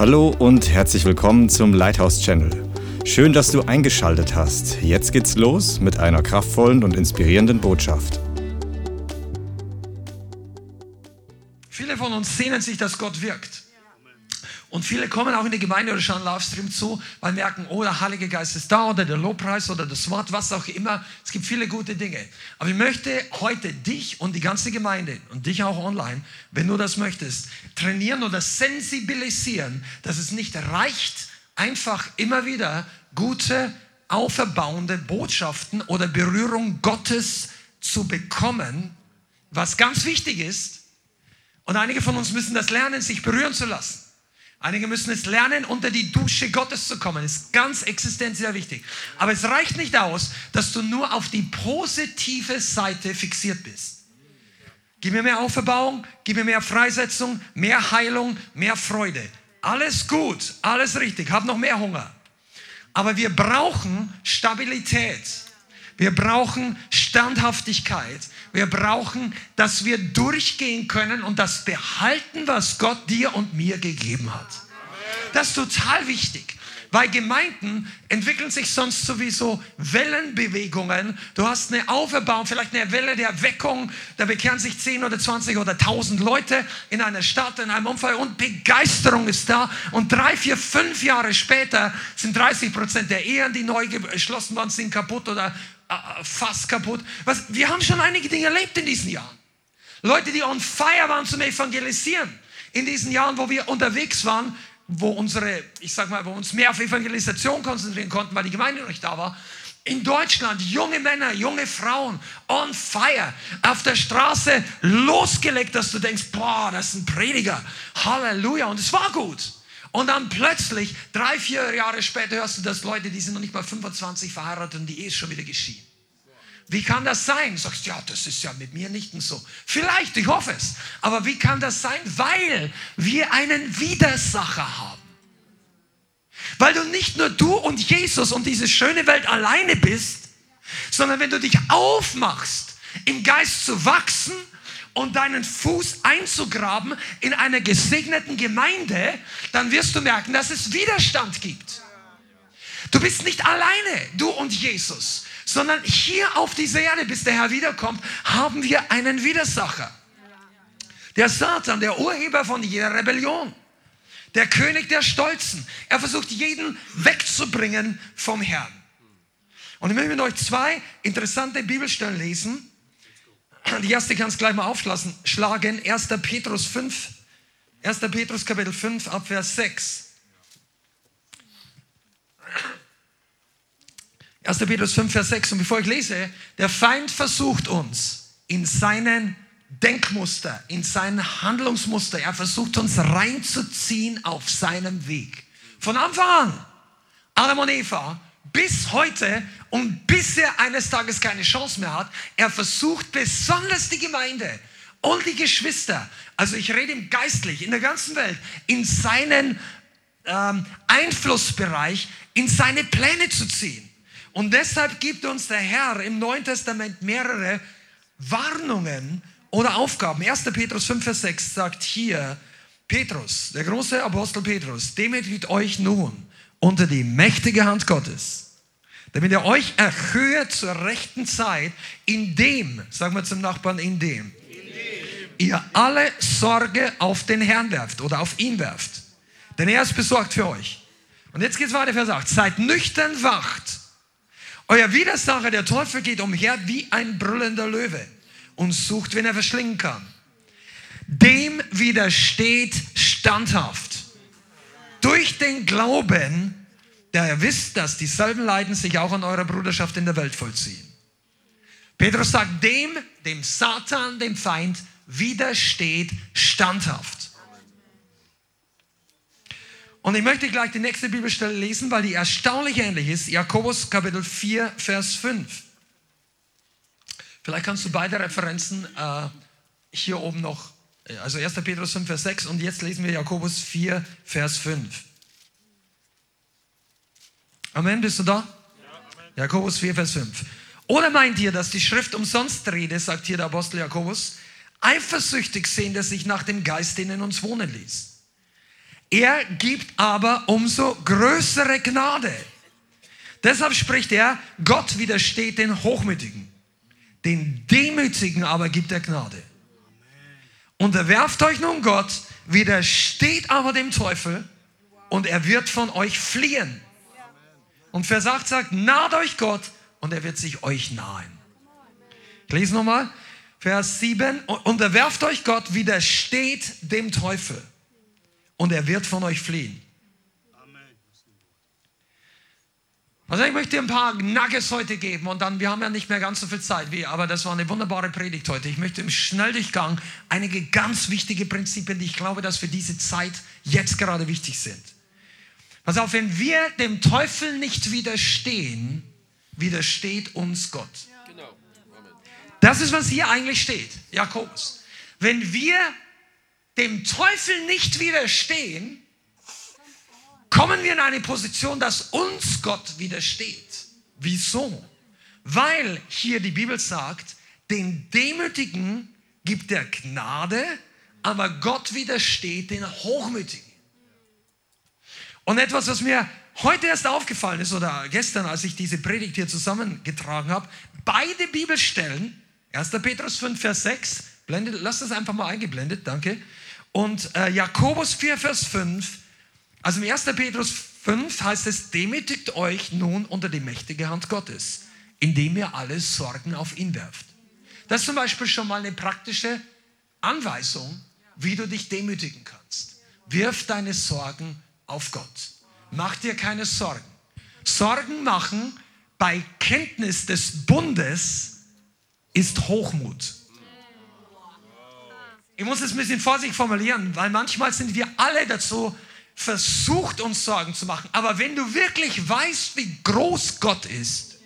Hallo und herzlich willkommen zum Lighthouse Channel. Schön, dass du eingeschaltet hast. Jetzt geht's los mit einer kraftvollen und inspirierenden Botschaft. Viele von uns sehnen sich, dass Gott wirkt. Und viele kommen auch in die Gemeinde oder schauen Livestream zu, weil merken, oh, der Heilige Geist ist da oder der Lobpreis oder das Wort, was auch immer. Es gibt viele gute Dinge. Aber ich möchte heute dich und die ganze Gemeinde und dich auch online, wenn du das möchtest, trainieren oder sensibilisieren, dass es nicht reicht, einfach immer wieder gute, auferbauende Botschaften oder Berührung Gottes zu bekommen, was ganz wichtig ist. Und einige von uns müssen das lernen, sich berühren zu lassen. Einige müssen es lernen, unter die Dusche Gottes zu kommen. Ist ganz existenziell wichtig. Aber es reicht nicht aus, dass du nur auf die positive Seite fixiert bist. Gib mir mehr Auferbauung, gib mir mehr Freisetzung, mehr Heilung, mehr Freude. Alles gut, alles richtig, hab noch mehr Hunger. Aber wir brauchen Stabilität. Wir brauchen Standhaftigkeit. Wir brauchen, dass wir durchgehen können und das behalten, was Gott dir und mir gegeben hat. Das ist total wichtig. Weil Gemeinden entwickeln sich sonst sowieso Wellenbewegungen. Du hast eine Auferbauung, vielleicht eine Welle der Erweckung. Da bekehren sich 10 oder 20 oder 1000 Leute in einer Stadt, in einem Umfall und Begeisterung ist da. Und drei, vier, fünf Jahre später sind 30 Prozent der Ehen, die neu geschlossen worden sind, kaputt oder fast kaputt. Was, wir haben schon einige Dinge erlebt in diesen Jahren. Leute, die on fire waren zum Evangelisieren. In diesen Jahren, wo wir unterwegs waren, wo unsere, ich sag mal, wo uns mehr auf Evangelisation konzentrieren konnten, weil die Gemeinde noch nicht da war. In Deutschland junge Männer, junge Frauen on fire, auf der Straße losgelegt, dass du denkst, boah, das ist ein Prediger. Halleluja. Und es war gut. Und dann plötzlich, drei, vier Jahre später, hörst du, dass Leute, die sind noch nicht mal 25 verheiratet und die Ehe ist schon wieder geschieden. Wie kann das sein? Du sagst, ja, das ist ja mit mir nicht so. Vielleicht, ich hoffe es. Aber wie kann das sein? Weil wir einen Widersacher haben. Weil du nicht nur du und Jesus und diese schöne Welt alleine bist, sondern wenn du dich aufmachst, im Geist zu wachsen und deinen Fuß einzugraben in einer gesegneten Gemeinde, dann wirst du merken, dass es Widerstand gibt. Du bist nicht alleine, du und Jesus, sondern hier auf dieser Erde, bis der Herr wiederkommt, haben wir einen Widersacher. Der Satan, der Urheber von jeder Rebellion. Der König der Stolzen. Er versucht jeden wegzubringen vom Herrn. Und ich möchte mit euch zwei interessante Bibelstellen lesen die erste kannst gleich mal aufschlagen. 1. Petrus 5. 1. Petrus Kapitel 5 Abvers 6. 1. Petrus 5, Vers 6. Und bevor ich lese, der Feind versucht uns in seinen Denkmuster, in sein Handlungsmuster, er versucht uns reinzuziehen auf seinem Weg. Von Anfang an, Adam und Eva bis heute und bis er eines Tages keine Chance mehr hat, er versucht besonders die Gemeinde und die Geschwister, also ich rede ihm geistlich, in der ganzen Welt, in seinen ähm, Einflussbereich, in seine Pläne zu ziehen. Und deshalb gibt uns der Herr im Neuen Testament mehrere Warnungen oder Aufgaben. 1. Petrus 5, Vers 6 sagt hier, Petrus, der große Apostel Petrus, demütigt euch nun unter die mächtige Hand Gottes, damit er euch erhöhe zur rechten Zeit, indem, sagen wir zum Nachbarn, indem, ihr alle Sorge auf den Herrn werft oder auf ihn werft. Denn er ist besorgt für euch. Und jetzt geht es weiter, Vers 8. Seid nüchtern, wacht. Euer Widersacher, der Teufel, geht umher wie ein brüllender Löwe und sucht, wen er verschlingen kann. Dem widersteht standhaft durch den Glauben, der ihr wisst, dass dieselben Leiden sich auch an eurer Bruderschaft in der Welt vollziehen. Petrus sagt, dem, dem Satan, dem Feind, widersteht standhaft. Und ich möchte gleich die nächste Bibelstelle lesen, weil die erstaunlich ähnlich ist. Jakobus Kapitel 4, Vers 5. Vielleicht kannst du beide Referenzen äh, hier oben noch also 1. Petrus 5, Vers 6 und jetzt lesen wir Jakobus 4, Vers 5. Amen, bist du da? Ja, Jakobus 4, Vers 5. Oder meint ihr, dass die Schrift umsonst rede, sagt hier der Apostel Jakobus, eifersüchtig sehen, dass sich nach dem Geist, den in uns wohnen ließ? Er gibt aber umso größere Gnade. Deshalb spricht er, Gott widersteht den Hochmütigen. Den Demütigen aber gibt er Gnade. Unterwerft euch nun Gott, widersteht aber dem Teufel und er wird von euch fliehen. Und Vers 8 sagt, naht euch Gott und er wird sich euch nahen. Ich lese nochmal, Vers 7, unterwerft euch Gott, widersteht dem Teufel und er wird von euch fliehen. Also ich möchte dir ein paar Nuggets heute geben und dann, wir haben ja nicht mehr ganz so viel Zeit, wie, aber das war eine wunderbare Predigt heute. Ich möchte im Schnelldurchgang einige ganz wichtige Prinzipien, die ich glaube, dass für diese Zeit jetzt gerade wichtig sind. Pass auf, wenn wir dem Teufel nicht widerstehen, widersteht uns Gott. Das ist, was hier eigentlich steht, Jakobus. Wenn wir dem Teufel nicht widerstehen, kommen wir in eine Position, dass uns Gott widersteht. Wieso? Weil hier die Bibel sagt, den Demütigen gibt er Gnade, aber Gott widersteht den Hochmütigen. Und etwas, was mir heute erst aufgefallen ist oder gestern, als ich diese Predigt hier zusammengetragen habe, beide Bibelstellen, 1. Petrus 5, Vers 6, blendet, lass das einfach mal eingeblendet, danke. Und äh, Jakobus 4, Vers 5, also im 1. Petrus 5 heißt es, demütigt euch nun unter die mächtige Hand Gottes, indem ihr alle Sorgen auf ihn werft. Das ist zum Beispiel schon mal eine praktische Anweisung, wie du dich demütigen kannst. Wirf deine Sorgen auf Gott. Mach dir keine Sorgen. Sorgen machen bei Kenntnis des Bundes ist Hochmut. Ich muss es ein bisschen vorsichtig formulieren, weil manchmal sind wir alle dazu versucht, uns Sorgen zu machen. Aber wenn du wirklich weißt, wie groß Gott ist,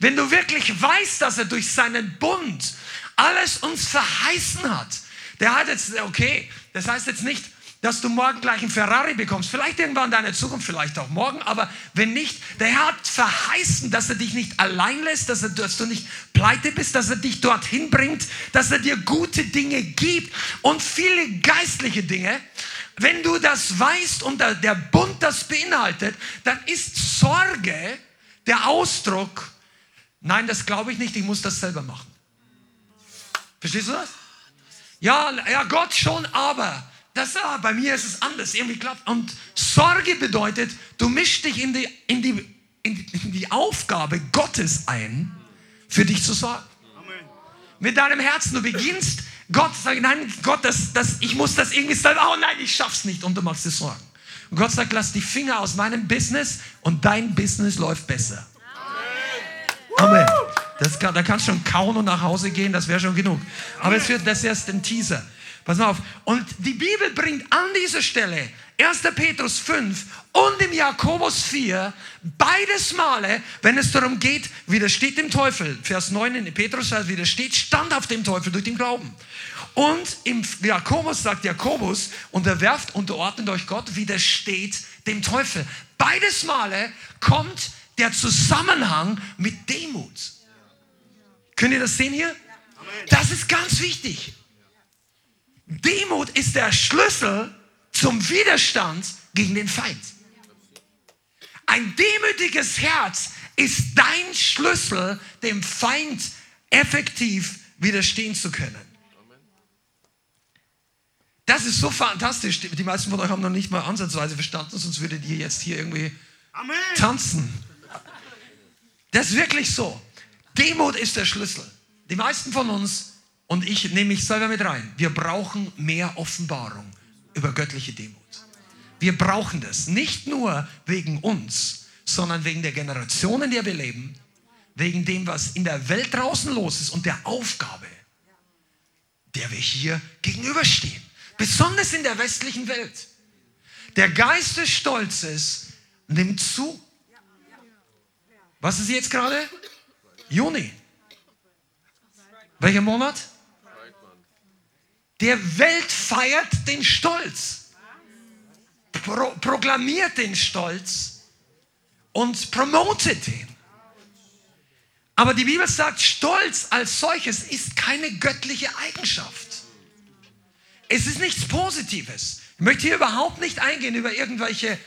wenn du wirklich weißt, dass er durch seinen Bund alles uns verheißen hat, der hat jetzt, okay, das heißt jetzt nicht, dass du morgen gleich einen Ferrari bekommst. Vielleicht irgendwann in deiner Zukunft, vielleicht auch morgen, aber wenn nicht, der Herr hat verheißen, dass er dich nicht allein lässt, dass, er, dass du nicht pleite bist, dass er dich dorthin bringt, dass er dir gute Dinge gibt und viele geistliche Dinge. Wenn du das weißt und der Bund das beinhaltet, dann ist Sorge der Ausdruck, nein, das glaube ich nicht, ich muss das selber machen. Verstehst du das? Ja, ja, Gott schon, aber das, ah, bei mir ist es anders, irgendwie klappt. Und Sorge bedeutet, du mischst dich in die, in die, in die Aufgabe Gottes ein, für dich zu sorgen. Mit deinem Herzen, du beginnst Gott sagt, nein, Gott, das, das, ich muss das irgendwie selber, oh nein, ich schaff's nicht und du machst dir Sorgen. Und Gott sagt, lass die Finger aus meinem Business und dein Business läuft besser. Amen. Das kann, da kannst du schon kauen und nach Hause gehen, das wäre schon genug. Aber es wird, das ist erst ein Teaser. Pass mal auf. Und die Bibel bringt an dieser Stelle 1. Petrus 5 und im Jakobus 4 beides Male, wenn es darum geht, widersteht dem Teufel. Vers 9 in Petrus heißt, widersteht standhaft dem Teufel durch den Glauben. Und im Jakobus sagt Jakobus, unterwerft, unterordnet euch Gott, widersteht dem Teufel. Beides Male kommt der Zusammenhang mit Demut. Könnt ihr das sehen hier? Das ist ganz wichtig. Demut ist der Schlüssel zum Widerstand gegen den Feind. Ein demütiges Herz ist dein Schlüssel, dem Feind effektiv widerstehen zu können. Das ist so fantastisch. Die meisten von euch haben noch nicht mal ansatzweise verstanden, sonst würdet ihr jetzt hier irgendwie Amen. tanzen. Das ist wirklich so. Demut ist der Schlüssel. Die meisten von uns, und ich nehme mich selber mit rein, wir brauchen mehr Offenbarung über göttliche Demut. Wir brauchen das. Nicht nur wegen uns, sondern wegen der Generation, in der wir leben, wegen dem, was in der Welt draußen los ist und der Aufgabe, der wir hier gegenüberstehen. Besonders in der westlichen Welt. Der Geist des Stolzes nimmt zu. Was ist jetzt gerade? Juni. Welcher Monat? Der Welt feiert den Stolz pro proklamiert den Stolz und promotet ihn. Aber die Bibel sagt, Stolz als solches ist keine göttliche Eigenschaft. Es ist nichts Positives. Ich möchte hier überhaupt nicht eingehen über irgendwelche,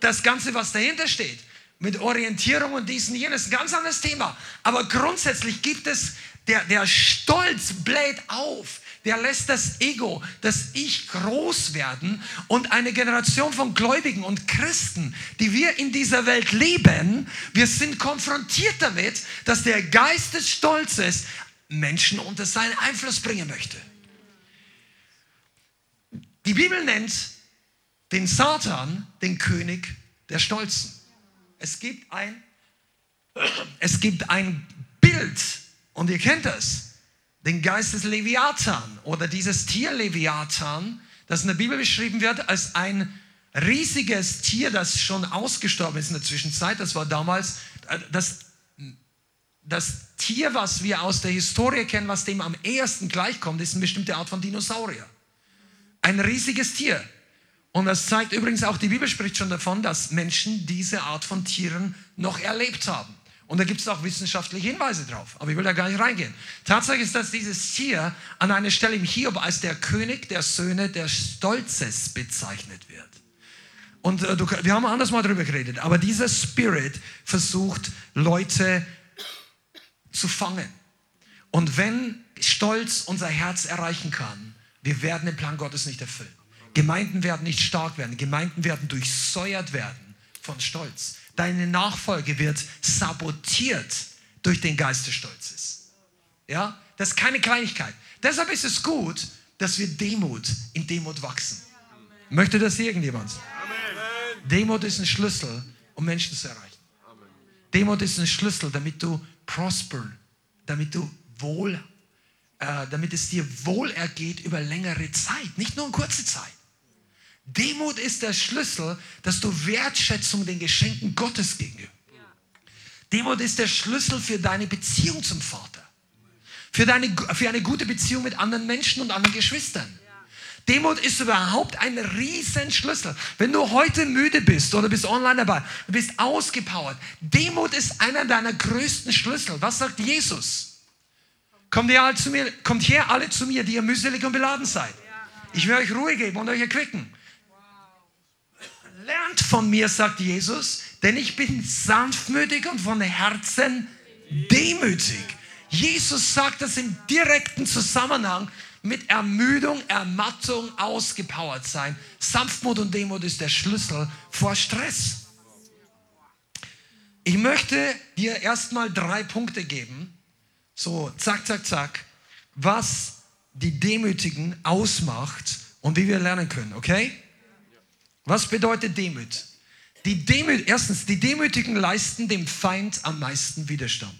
das Ganze, was dahinter steht. Mit Orientierung und dies und jenes, ganz anderes Thema. Aber grundsätzlich gibt es, der, der Stolz bläht auf der lässt das Ego, das Ich groß werden und eine Generation von Gläubigen und Christen, die wir in dieser Welt leben, wir sind konfrontiert damit, dass der Geist des Stolzes Menschen unter seinen Einfluss bringen möchte. Die Bibel nennt den Satan den König der Stolzen. Es gibt ein, es gibt ein Bild, und ihr kennt das den Geist des Leviathan oder dieses Tier Leviathan, das in der Bibel beschrieben wird als ein riesiges Tier, das schon ausgestorben ist in der Zwischenzeit. Das war damals äh, das, das Tier, was wir aus der Historie kennen, was dem am ehesten gleichkommt, ist eine bestimmte Art von Dinosaurier. Ein riesiges Tier. Und das zeigt übrigens auch, die Bibel spricht schon davon, dass Menschen diese Art von Tieren noch erlebt haben. Und da gibt es auch wissenschaftliche Hinweise drauf. Aber ich will da gar nicht reingehen. Tatsache ist, dass dieses Tier an einer Stelle im Hiob als der König der Söhne der Stolzes bezeichnet wird. Und äh, du, wir haben anders mal drüber geredet. Aber dieser Spirit versucht, Leute zu fangen. Und wenn Stolz unser Herz erreichen kann, wir werden den Plan Gottes nicht erfüllen. Gemeinden werden nicht stark werden. Gemeinden werden durchsäuert werden von Stolz. Deine Nachfolge wird sabotiert durch den Geist des Stolzes. Ja, das ist keine Kleinigkeit. Deshalb ist es gut, dass wir Demut in Demut wachsen. Möchte das irgendjemand? Amen. Demut ist ein Schlüssel, um Menschen zu erreichen. Demut ist ein Schlüssel, damit du prosper, damit du wohl, äh, damit es dir wohl ergeht über längere Zeit, nicht nur in kurze Zeit. Demut ist der Schlüssel, dass du Wertschätzung den Geschenken Gottes gegenüber. Demut ist der Schlüssel für deine Beziehung zum Vater. Für, deine, für eine gute Beziehung mit anderen Menschen und anderen Geschwistern. Demut ist überhaupt ein Riesenschlüssel. Wenn du heute müde bist oder bist online dabei, du bist ausgepowert. Demut ist einer deiner größten Schlüssel. Was sagt Jesus? Kommt, ihr alle zu mir, kommt her alle zu mir, die ihr mühselig und beladen seid. Ich will euch Ruhe geben und euch erquicken lernt von mir, sagt Jesus, denn ich bin sanftmütig und von Herzen demütig. Jesus sagt das im direkten Zusammenhang mit Ermüdung, Ermattung, ausgepowert sein. Sanftmut und Demut ist der Schlüssel vor Stress. Ich möchte dir erstmal drei Punkte geben, so zack, zack, zack, was die Demütigen ausmacht und wie wir lernen können, okay? Was bedeutet Demut? Die Demut, erstens, die Demütigen leisten dem Feind am meisten Widerstand.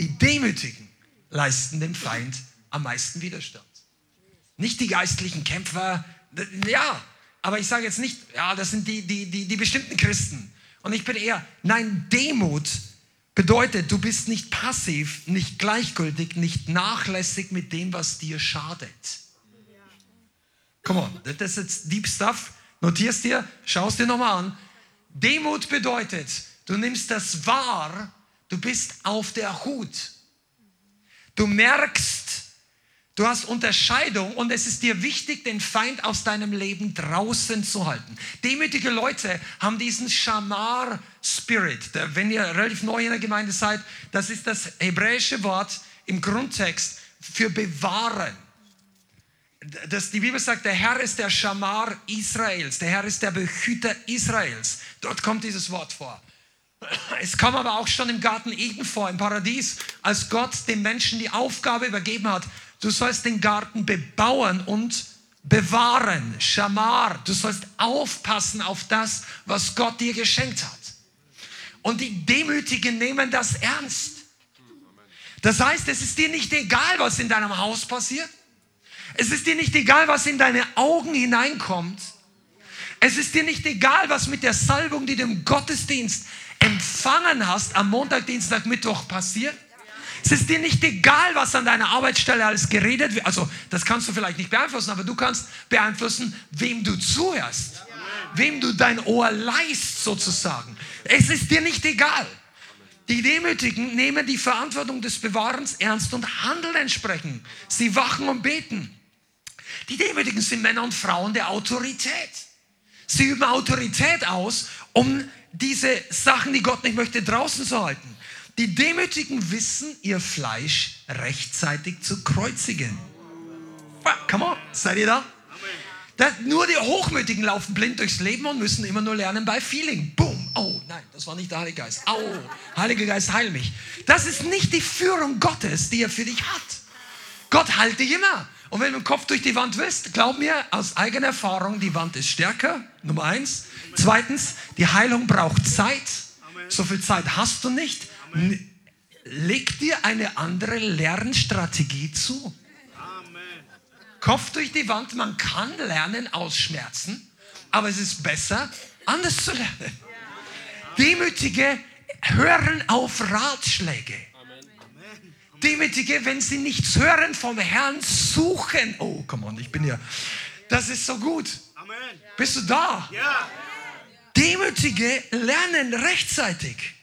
Die Demütigen leisten dem Feind am meisten Widerstand. Nicht die geistlichen Kämpfer, ja, aber ich sage jetzt nicht, ja, das sind die, die, die, die bestimmten Christen. Und ich bin eher, nein, Demut bedeutet, du bist nicht passiv, nicht gleichgültig, nicht nachlässig mit dem, was dir schadet. Come on, das ist jetzt Deep Stuff. Notierst dir, schaust dir nochmal an. Demut bedeutet, du nimmst das wahr, du bist auf der Hut. Du merkst, du hast Unterscheidung und es ist dir wichtig, den Feind aus deinem Leben draußen zu halten. Demütige Leute haben diesen Shamar-Spirit. Wenn ihr relativ neu in der Gemeinde seid, das ist das hebräische Wort im Grundtext für bewahren dass die Bibel sagt, der Herr ist der Schamar Israels, der Herr ist der Behüter Israels. Dort kommt dieses Wort vor. Es kam aber auch schon im Garten Eden vor, im Paradies, als Gott dem Menschen die Aufgabe übergeben hat, du sollst den Garten bebauen und bewahren. Schamar, du sollst aufpassen auf das, was Gott dir geschenkt hat. Und die Demütigen nehmen das ernst. Das heißt, es ist dir nicht egal, was in deinem Haus passiert. Es ist dir nicht egal, was in deine Augen hineinkommt. Es ist dir nicht egal, was mit der Salbung, die du im Gottesdienst empfangen hast, am Montag, Dienstag, Mittwoch passiert. Es ist dir nicht egal, was an deiner Arbeitsstelle alles geredet wird. Also, das kannst du vielleicht nicht beeinflussen, aber du kannst beeinflussen, wem du zuhörst, wem du dein Ohr leist, sozusagen. Es ist dir nicht egal. Die Demütigen nehmen die Verantwortung des Bewahrens ernst und handeln entsprechend. Sie wachen und beten. Die Demütigen sind Männer und Frauen der Autorität. Sie üben Autorität aus, um diese Sachen, die Gott nicht möchte, draußen zu halten. Die Demütigen wissen, ihr Fleisch rechtzeitig zu kreuzigen. Come on, seid ihr da? Das, nur die Hochmütigen laufen blind durchs Leben und müssen immer nur lernen bei Feeling. Boom. Oh nein, das war nicht der Heilige Geist. Au, Heiliger Geist, heil mich. Das ist nicht die Führung Gottes, die er für dich hat. Gott heilt dich immer. Und wenn du den Kopf durch die Wand willst, glaub mir aus eigener Erfahrung, die Wand ist stärker. Nummer eins. Zweitens, die Heilung braucht Zeit. So viel Zeit hast du nicht. Leg dir eine andere Lernstrategie zu. Kopf durch die Wand, man kann lernen aus Schmerzen, aber es ist besser, anders zu lernen. Demütige hören auf Ratschläge. Demütige, wenn sie nichts hören vom Herrn, suchen. Oh, come on, ich bin hier. Das ist so gut. Bist du da? Demütige lernen rechtzeitig.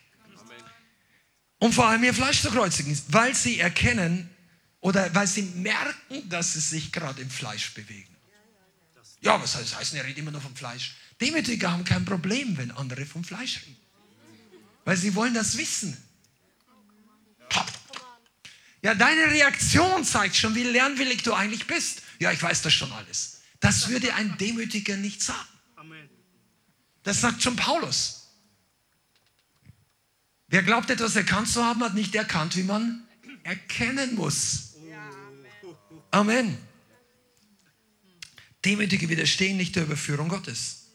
Und vor allem ihr Fleisch zu kreuzigen, weil sie erkennen oder weil sie merken, dass sie sich gerade im Fleisch bewegen. Ja, was heißt, das heißt, er redet immer nur vom Fleisch. Demütige haben kein Problem, wenn andere vom Fleisch reden. Weil sie wollen das wissen. Ja, deine Reaktion zeigt schon, wie lernwillig du eigentlich bist. Ja, ich weiß das schon alles. Das würde ein Demütiger nicht sagen. Das sagt schon Paulus. Wer glaubt, etwas erkannt zu haben, hat nicht erkannt, wie man erkennen muss. Amen. Demütige widerstehen nicht der Überführung Gottes.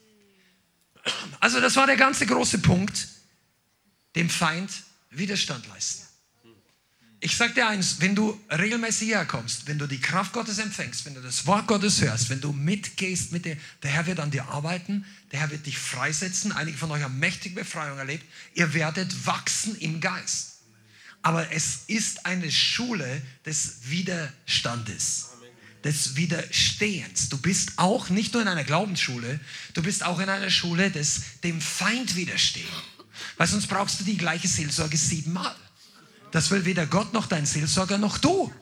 Also das war der ganze große Punkt, dem Feind Widerstand leisten. Ich sage dir eins, wenn du regelmäßig herkommst, wenn du die Kraft Gottes empfängst, wenn du das Wort Gottes hörst, wenn du mitgehst mit dir, der Herr wird an dir arbeiten, der Herr wird dich freisetzen. Einige von euch haben mächtige Befreiung erlebt. Ihr werdet wachsen im Geist. Aber es ist eine Schule des Widerstandes, des Widerstehens. Du bist auch nicht nur in einer Glaubensschule, du bist auch in einer Schule des dem Feind widerstehen. Weil sonst brauchst du die gleiche Seelsorge siebenmal. Das will weder Gott noch dein Seelsorger noch du.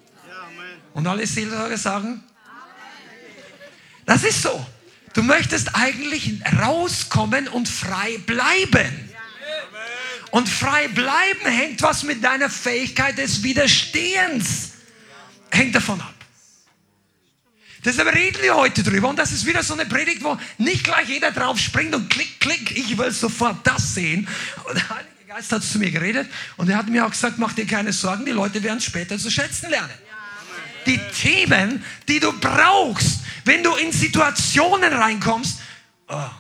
Und alle Seelsorger sagen, das ist so. Du möchtest eigentlich rauskommen und frei bleiben. Und frei bleiben hängt was mit deiner Fähigkeit des Widerstehens. Hängt davon ab. Deshalb reden wir heute drüber. Und das ist wieder so eine Predigt, wo nicht gleich jeder drauf springt und klick, klick, ich will sofort das sehen. Und Geist hat zu mir geredet und er hat mir auch gesagt, mach dir keine Sorgen, die Leute werden später zu schätzen lernen. Die Themen, die du brauchst, wenn du in Situationen reinkommst, oh,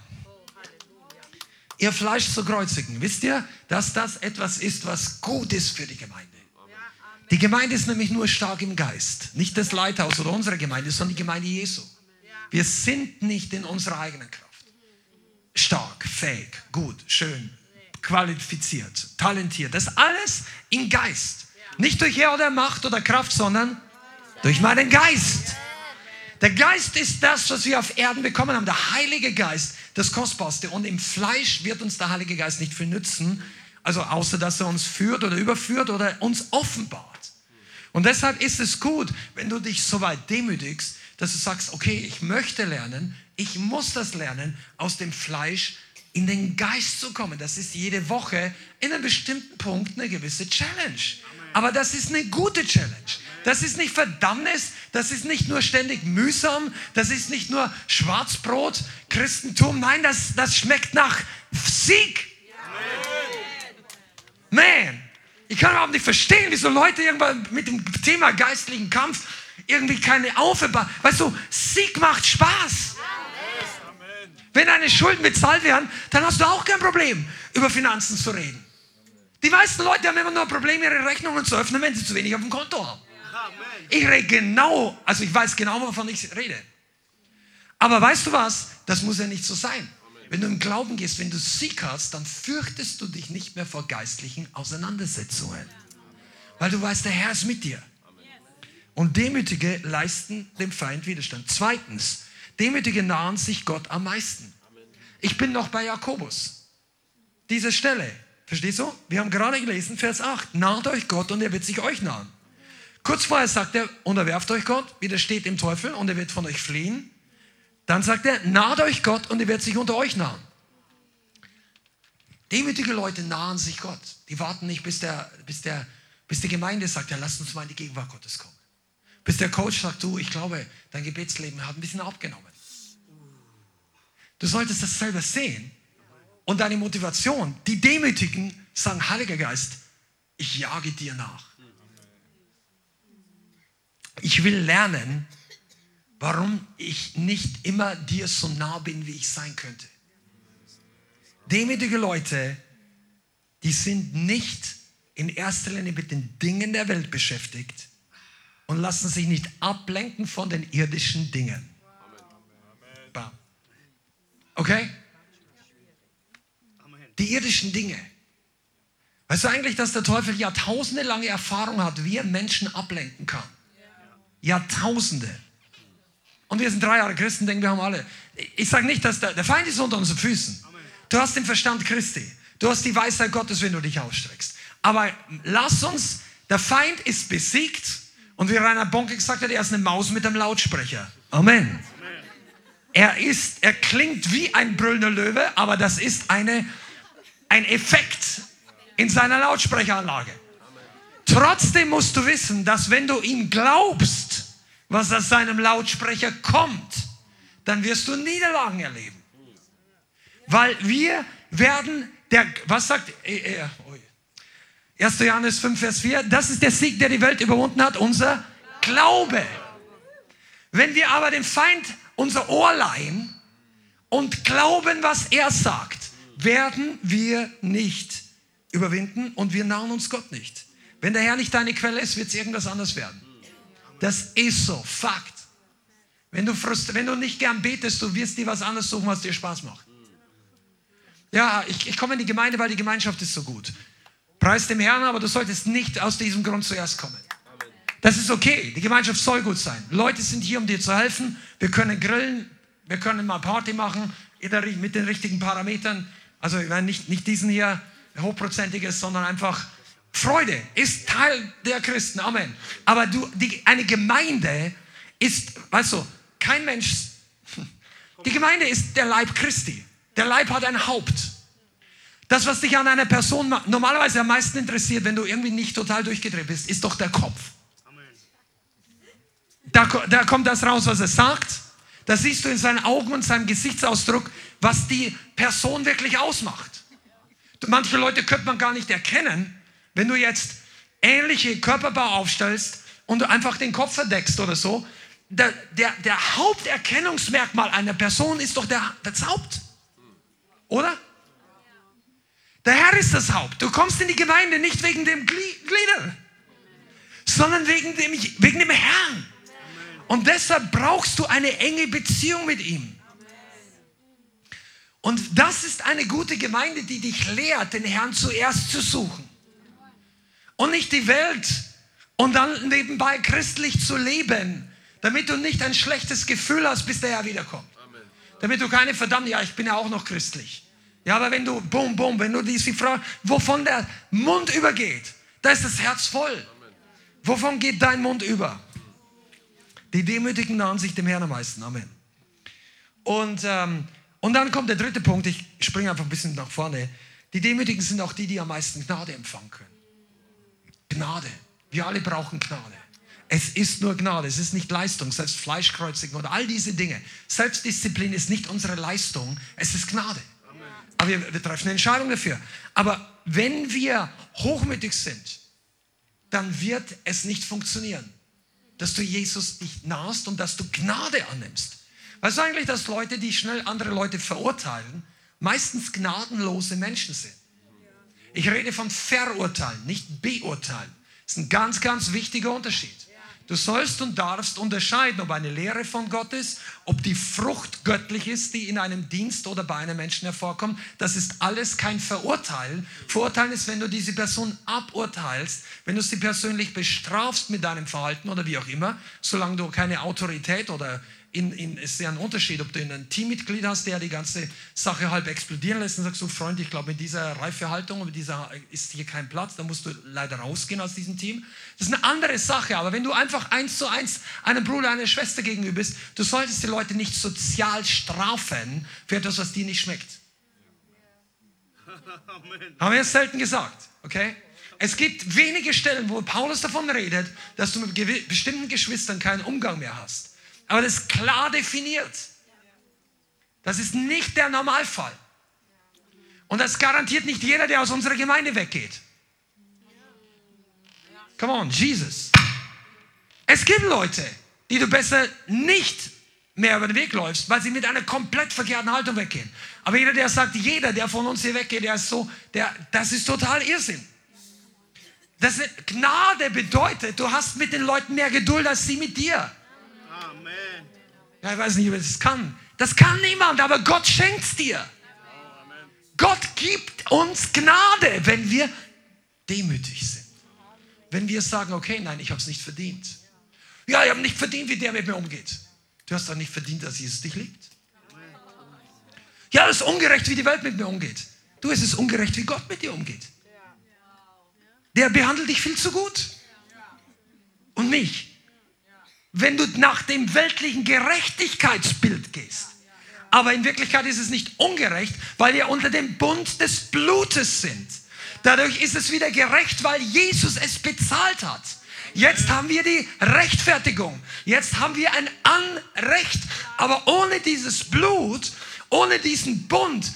ihr Fleisch zu kreuzigen. Wisst ihr, dass das etwas ist, was gut ist für die Gemeinde? Die Gemeinde ist nämlich nur stark im Geist. Nicht das Leithaus oder unsere Gemeinde, sondern die Gemeinde Jesu. Wir sind nicht in unserer eigenen Kraft. Stark, fähig, gut, schön, qualifiziert, talentiert. Das alles im Geist. Nicht durch Herr oder Macht oder Kraft, sondern durch meinen Geist. Der Geist ist das, was wir auf Erden bekommen haben. Der Heilige Geist, das Kostbarste. Und im Fleisch wird uns der Heilige Geist nicht viel nützen, also außer dass er uns führt oder überführt oder uns offenbart. Und deshalb ist es gut, wenn du dich so weit demütigst, dass du sagst, okay, ich möchte lernen, ich muss das lernen, aus dem Fleisch in den Geist zu kommen. Das ist jede Woche in einem bestimmten Punkt eine gewisse Challenge. Aber das ist eine gute Challenge. Das ist nicht Verdammnis, das ist nicht nur ständig mühsam, das ist nicht nur Schwarzbrot, Christentum. Nein, das, das schmeckt nach Sieg. Man, ich kann überhaupt nicht verstehen, wieso Leute irgendwann mit dem Thema geistlichen Kampf irgendwie keine Aufhebung. Weißt du, Sieg macht Spaß. Wenn deine Schulden bezahlt werden, dann hast du auch kein Problem, über Finanzen zu reden. Die meisten Leute haben immer nur Probleme, ihre Rechnungen zu öffnen, wenn sie zu wenig auf dem Konto haben. Ich rede genau, also ich weiß genau, wovon ich rede. Aber weißt du was? Das muss ja nicht so sein. Wenn du im Glauben gehst, wenn du Sieg hast, dann fürchtest du dich nicht mehr vor geistlichen Auseinandersetzungen. Weil du weißt, der Herr ist mit dir. Und Demütige leisten dem Feind Widerstand. Zweitens, Demütige nahen sich Gott am meisten. Ich bin noch bei Jakobus. Diese Stelle. Verstehst du? Wir haben gerade gelesen, Vers 8. Naht euch Gott und er wird sich euch nahen. Kurz vorher sagt er, unterwerft euch Gott, widersteht dem Teufel und er wird von euch fliehen. Dann sagt er, naht euch Gott und er wird sich unter euch nahen. Demütige Leute nahen sich Gott. Die warten nicht, bis, der, bis, der, bis die Gemeinde sagt, ja, lasst uns mal in die Gegenwart Gottes kommen. Bis der Coach sagt, du, ich glaube, dein Gebetsleben hat ein bisschen abgenommen. Du solltest das selber sehen und deine Motivation. Die Demütigen sagen, Heiliger Geist, ich jage dir nach. Ich will lernen, warum ich nicht immer dir so nah bin, wie ich sein könnte. Demütige Leute, die sind nicht in erster Linie mit den Dingen der Welt beschäftigt und lassen sich nicht ablenken von den irdischen Dingen. Okay? Die irdischen Dinge. Weißt du eigentlich, dass der Teufel jahrtausende lange Erfahrung hat, wie er Menschen ablenken kann? Jahrtausende. Und wir sind drei Jahre Christen, denken wir haben alle. Ich sage nicht, dass der, der Feind ist unter unseren Füßen. Du hast den Verstand Christi. Du hast die Weisheit Gottes, wenn du dich ausstreckst. Aber lass uns, der Feind ist besiegt. Und wie Rainer Bonke gesagt hat, er ist eine Maus mit einem Lautsprecher. Amen. Er ist, er klingt wie ein brüllender Löwe, aber das ist eine, ein Effekt in seiner Lautsprecheranlage. Trotzdem musst du wissen, dass wenn du ihn glaubst, was aus seinem Lautsprecher kommt, dann wirst du Niederlagen erleben. Weil wir werden, der, was sagt, äh, äh, 1. Johannes 5, Vers 4, das ist der Sieg, der die Welt überwunden hat, unser Glaube. Wenn wir aber dem Feind unser Ohr leihen und glauben, was er sagt, werden wir nicht überwinden und wir nahen uns Gott nicht. Wenn der Herr nicht deine Quelle ist, wird es irgendwas anders werden. Das ist so, Fakt. Wenn du, wenn du nicht gern betest, du wirst dir was anderes suchen, was dir Spaß macht. Ja, ich, ich komme in die Gemeinde, weil die Gemeinschaft ist so gut. Preis dem Herrn, aber du solltest nicht aus diesem Grund zuerst kommen. Das ist okay. Die Gemeinschaft soll gut sein. Leute sind hier, um dir zu helfen. Wir können grillen, wir können mal Party machen mit den richtigen Parametern. Also nicht, nicht diesen hier hochprozentiges, sondern einfach Freude ist Teil der Christen. Amen. Aber du, die, eine Gemeinde ist, weißt du, kein Mensch. Die Gemeinde ist der Leib Christi. Der Leib hat ein Haupt. Das, was dich an einer Person normalerweise am meisten interessiert, wenn du irgendwie nicht total durchgedreht bist, ist doch der Kopf. Da, da kommt das raus, was er sagt. Da siehst du in seinen Augen und seinem Gesichtsausdruck, was die Person wirklich ausmacht. Manche Leute könnte man gar nicht erkennen, wenn du jetzt ähnliche Körperbau aufstellst und du einfach den Kopf verdeckst oder so. Der, der, der Haupterkennungsmerkmal einer Person ist doch der, das Haupt. Oder? Der Herr ist das Haupt. Du kommst in die Gemeinde nicht wegen dem Glieder, sondern wegen dem, wegen dem Herrn. Und deshalb brauchst du eine enge Beziehung mit ihm. Und das ist eine gute Gemeinde, die dich lehrt, den Herrn zuerst zu suchen. Und nicht die Welt und dann nebenbei christlich zu leben, damit du nicht ein schlechtes Gefühl hast, bis der Herr wiederkommt. Damit du keine verdammt, ja, ich bin ja auch noch christlich. Ja, aber wenn du, boom, boom, wenn du diese Frau, wovon der Mund übergeht, da ist das Herz voll. Wovon geht dein Mund über? Die Demütigen nahen sich dem Herrn am meisten. Amen. Und, ähm, und dann kommt der dritte Punkt. Ich springe einfach ein bisschen nach vorne. Die Demütigen sind auch die, die am meisten Gnade empfangen können. Gnade. Wir alle brauchen Gnade. Es ist nur Gnade, es ist nicht Leistung, selbst Fleischkreuzigen oder all diese Dinge. Selbstdisziplin ist nicht unsere Leistung, es ist Gnade. Aber wir, wir treffen eine Entscheidung dafür. Aber wenn wir hochmütig sind, dann wird es nicht funktionieren dass du Jesus dich nahst und dass du Gnade annimmst. Weißt du eigentlich, dass Leute, die schnell andere Leute verurteilen, meistens gnadenlose Menschen sind? Ich rede von verurteilen, nicht beurteilen. Das ist ein ganz, ganz wichtiger Unterschied. Du sollst und darfst unterscheiden, ob eine Lehre von Gott ist, ob die Frucht göttlich ist, die in einem Dienst oder bei einem Menschen hervorkommt. Das ist alles kein Verurteilen. Verurteilen ist, wenn du diese Person aburteilst, wenn du sie persönlich bestrafst mit deinem Verhalten oder wie auch immer, solange du keine Autorität oder in, in, ist ja ein Unterschied, ob du ein Teammitglied hast, der die ganze Sache halb explodieren lässt und sagst, so Freund, ich glaube, mit dieser Reifehaltung, mit dieser ist hier kein Platz, da musst du leider rausgehen aus diesem Team. Das ist eine andere Sache, aber wenn du einfach eins zu eins einem Bruder, einer Schwester gegenüber bist, du solltest die Leute nicht sozial strafen für etwas, was dir nicht schmeckt. Haben wir jetzt selten gesagt, okay? Es gibt wenige Stellen, wo Paulus davon redet, dass du mit bestimmten Geschwistern keinen Umgang mehr hast. Aber das ist klar definiert. Das ist nicht der Normalfall. Und das garantiert nicht jeder, der aus unserer Gemeinde weggeht. Come on, Jesus. Es gibt Leute, die du besser nicht mehr über den Weg läufst, weil sie mit einer komplett verkehrten Haltung weggehen. Aber jeder, der sagt, jeder, der von uns hier weggeht, der ist so, der, das ist total Irrsinn. Das Gnade bedeutet, du hast mit den Leuten mehr Geduld als sie mit dir. Ja, ich weiß nicht, ob das kann. Das kann niemand, aber Gott schenkt es dir. Amen. Gott gibt uns Gnade, wenn wir demütig sind. Wenn wir sagen, okay, nein, ich habe es nicht verdient. Ja, ich habe nicht verdient, wie der mit mir umgeht. Du hast doch nicht verdient, dass Jesus dich liebt. Ja, es ist ungerecht, wie die Welt mit mir umgeht. Du, es ist ungerecht, wie Gott mit dir umgeht der behandelt dich viel zu gut. Und mich. Wenn du nach dem weltlichen Gerechtigkeitsbild gehst. Aber in Wirklichkeit ist es nicht ungerecht, weil wir unter dem Bund des Blutes sind. Dadurch ist es wieder gerecht, weil Jesus es bezahlt hat. Jetzt haben wir die Rechtfertigung. Jetzt haben wir ein Anrecht. Aber ohne dieses Blut, ohne diesen Bund,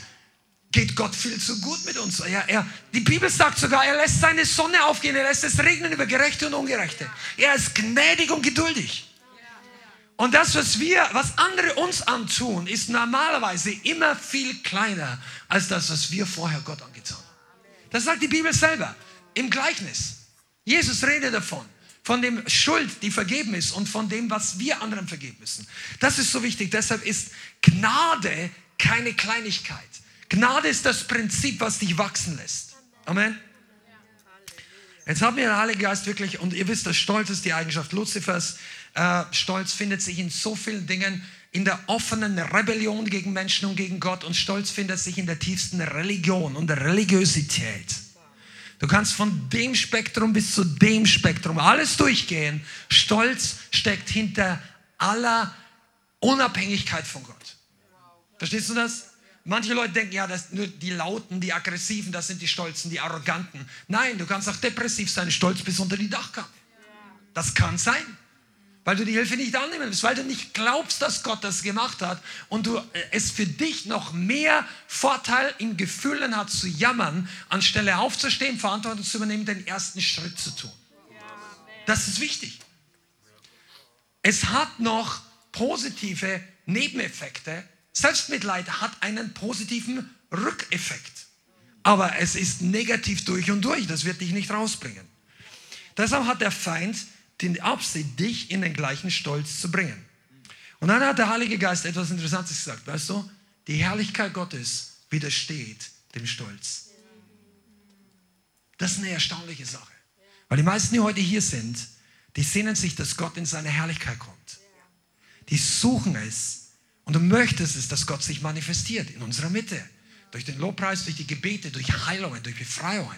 geht Gott viel zu gut mit uns. Er, er, die Bibel sagt sogar, er lässt seine Sonne aufgehen, er lässt es regnen über Gerechte und Ungerechte. Er ist gnädig und geduldig. Und das, was wir, was andere uns antun, ist normalerweise immer viel kleiner als das, was wir vorher Gott angetan haben. Das sagt die Bibel selber im Gleichnis. Jesus redet davon, von dem Schuld, die vergeben ist und von dem, was wir anderen vergeben müssen. Das ist so wichtig. Deshalb ist Gnade keine Kleinigkeit. Gnade ist das Prinzip, was dich wachsen lässt. Amen. Jetzt haben wir den Heiligen Geist wirklich, und ihr wisst, dass Stolz ist die Eigenschaft Luzifers. Äh, Stolz findet sich in so vielen Dingen, in der offenen Rebellion gegen Menschen und gegen Gott. Und Stolz findet sich in der tiefsten Religion und der Religiosität. Du kannst von dem Spektrum bis zu dem Spektrum alles durchgehen. Stolz steckt hinter aller Unabhängigkeit von Gott. Verstehst du das? Manche Leute denken, ja, das nur die Lauten, die Aggressiven, das sind die Stolzen, die Arroganten. Nein, du kannst auch depressiv sein, stolz bis unter die Dachkammer. Das kann sein, weil du die Hilfe nicht annehmen willst, weil du nicht glaubst, dass Gott das gemacht hat und du äh, es für dich noch mehr Vorteil in Gefühlen hat zu jammern, anstelle aufzustehen, Verantwortung zu übernehmen, den ersten Schritt zu tun. Das ist wichtig. Es hat noch positive Nebeneffekte, Selbstmitleid hat einen positiven Rückeffekt. Aber es ist negativ durch und durch. Das wird dich nicht rausbringen. Deshalb hat der Feind die Absicht, dich in den gleichen Stolz zu bringen. Und dann hat der Heilige Geist etwas Interessantes gesagt. Weißt du, die Herrlichkeit Gottes widersteht dem Stolz. Das ist eine erstaunliche Sache. Weil die meisten, die heute hier sind, die sehnen sich, dass Gott in seine Herrlichkeit kommt. Die suchen es, und du möchtest es, dass Gott sich manifestiert in unserer Mitte. Durch den Lobpreis, durch die Gebete, durch Heilungen, durch Befreiungen.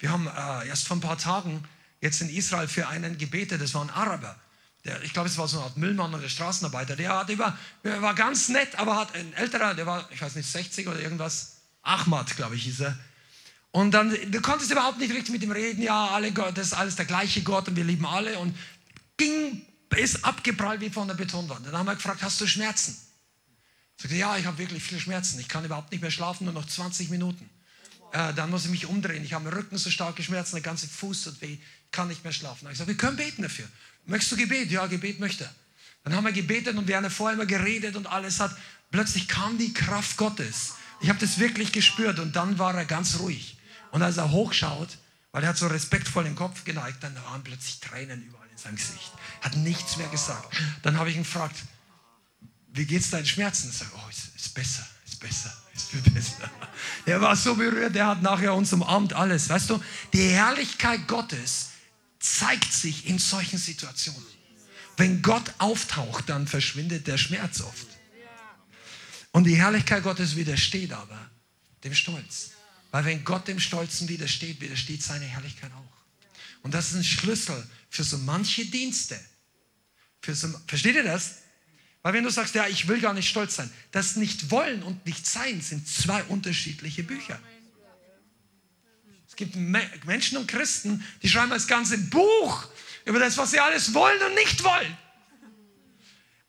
Wir haben äh, erst vor ein paar Tagen jetzt in Israel für einen gebetet, das war ein Araber. Der, ich glaube, es war so eine Art Müllmann oder Straßenarbeiter. Der, hat über, der war ganz nett, aber hat ein älterer, der war, ich weiß nicht, 60 oder irgendwas. Ahmad, glaube ich, hieß er. Und dann, du konntest überhaupt nicht richtig mit ihm reden. Ja, alle Gott, das ist alles der gleiche Gott und wir lieben alle. Und ging, ist abgeprallt wie von der Betonwand. Dann haben wir gefragt, hast du Schmerzen? Sagte, ja, ich habe wirklich viele Schmerzen. Ich kann überhaupt nicht mehr schlafen, nur noch 20 Minuten. Äh, dann muss ich mich umdrehen. Ich habe im Rücken so starke Schmerzen, der ganze Fuß tut weh, kann nicht mehr schlafen. Ich sage, wir können beten dafür. Möchtest du Gebet? Ja, Gebet möchte. Dann haben wir gebetet und wir haben vorher immer geredet und alles hat. Plötzlich kam die Kraft Gottes. Ich habe das wirklich gespürt und dann war er ganz ruhig. Und als er hochschaut, weil er hat so respektvoll den Kopf geneigt, dann waren plötzlich Tränen überall in seinem Gesicht. Hat nichts mehr gesagt. Dann habe ich ihn gefragt, wie geht es deinen Schmerzen? Ich sage, oh, ist, ist besser, ist besser, ist viel besser. Er war so berührt, der hat nachher uns umarmt, alles. Weißt du, die Herrlichkeit Gottes zeigt sich in solchen Situationen. Wenn Gott auftaucht, dann verschwindet der Schmerz oft. Und die Herrlichkeit Gottes widersteht aber dem Stolz. Weil wenn Gott dem Stolzen widersteht, widersteht seine Herrlichkeit auch. Und das ist ein Schlüssel für so manche Dienste. Für so, versteht ihr das? Weil wenn du sagst, ja, ich will gar nicht stolz sein, das nicht wollen und nicht sein sind zwei unterschiedliche Bücher. Es gibt Menschen und Christen, die schreiben das ganze Buch über das, was sie alles wollen und nicht wollen.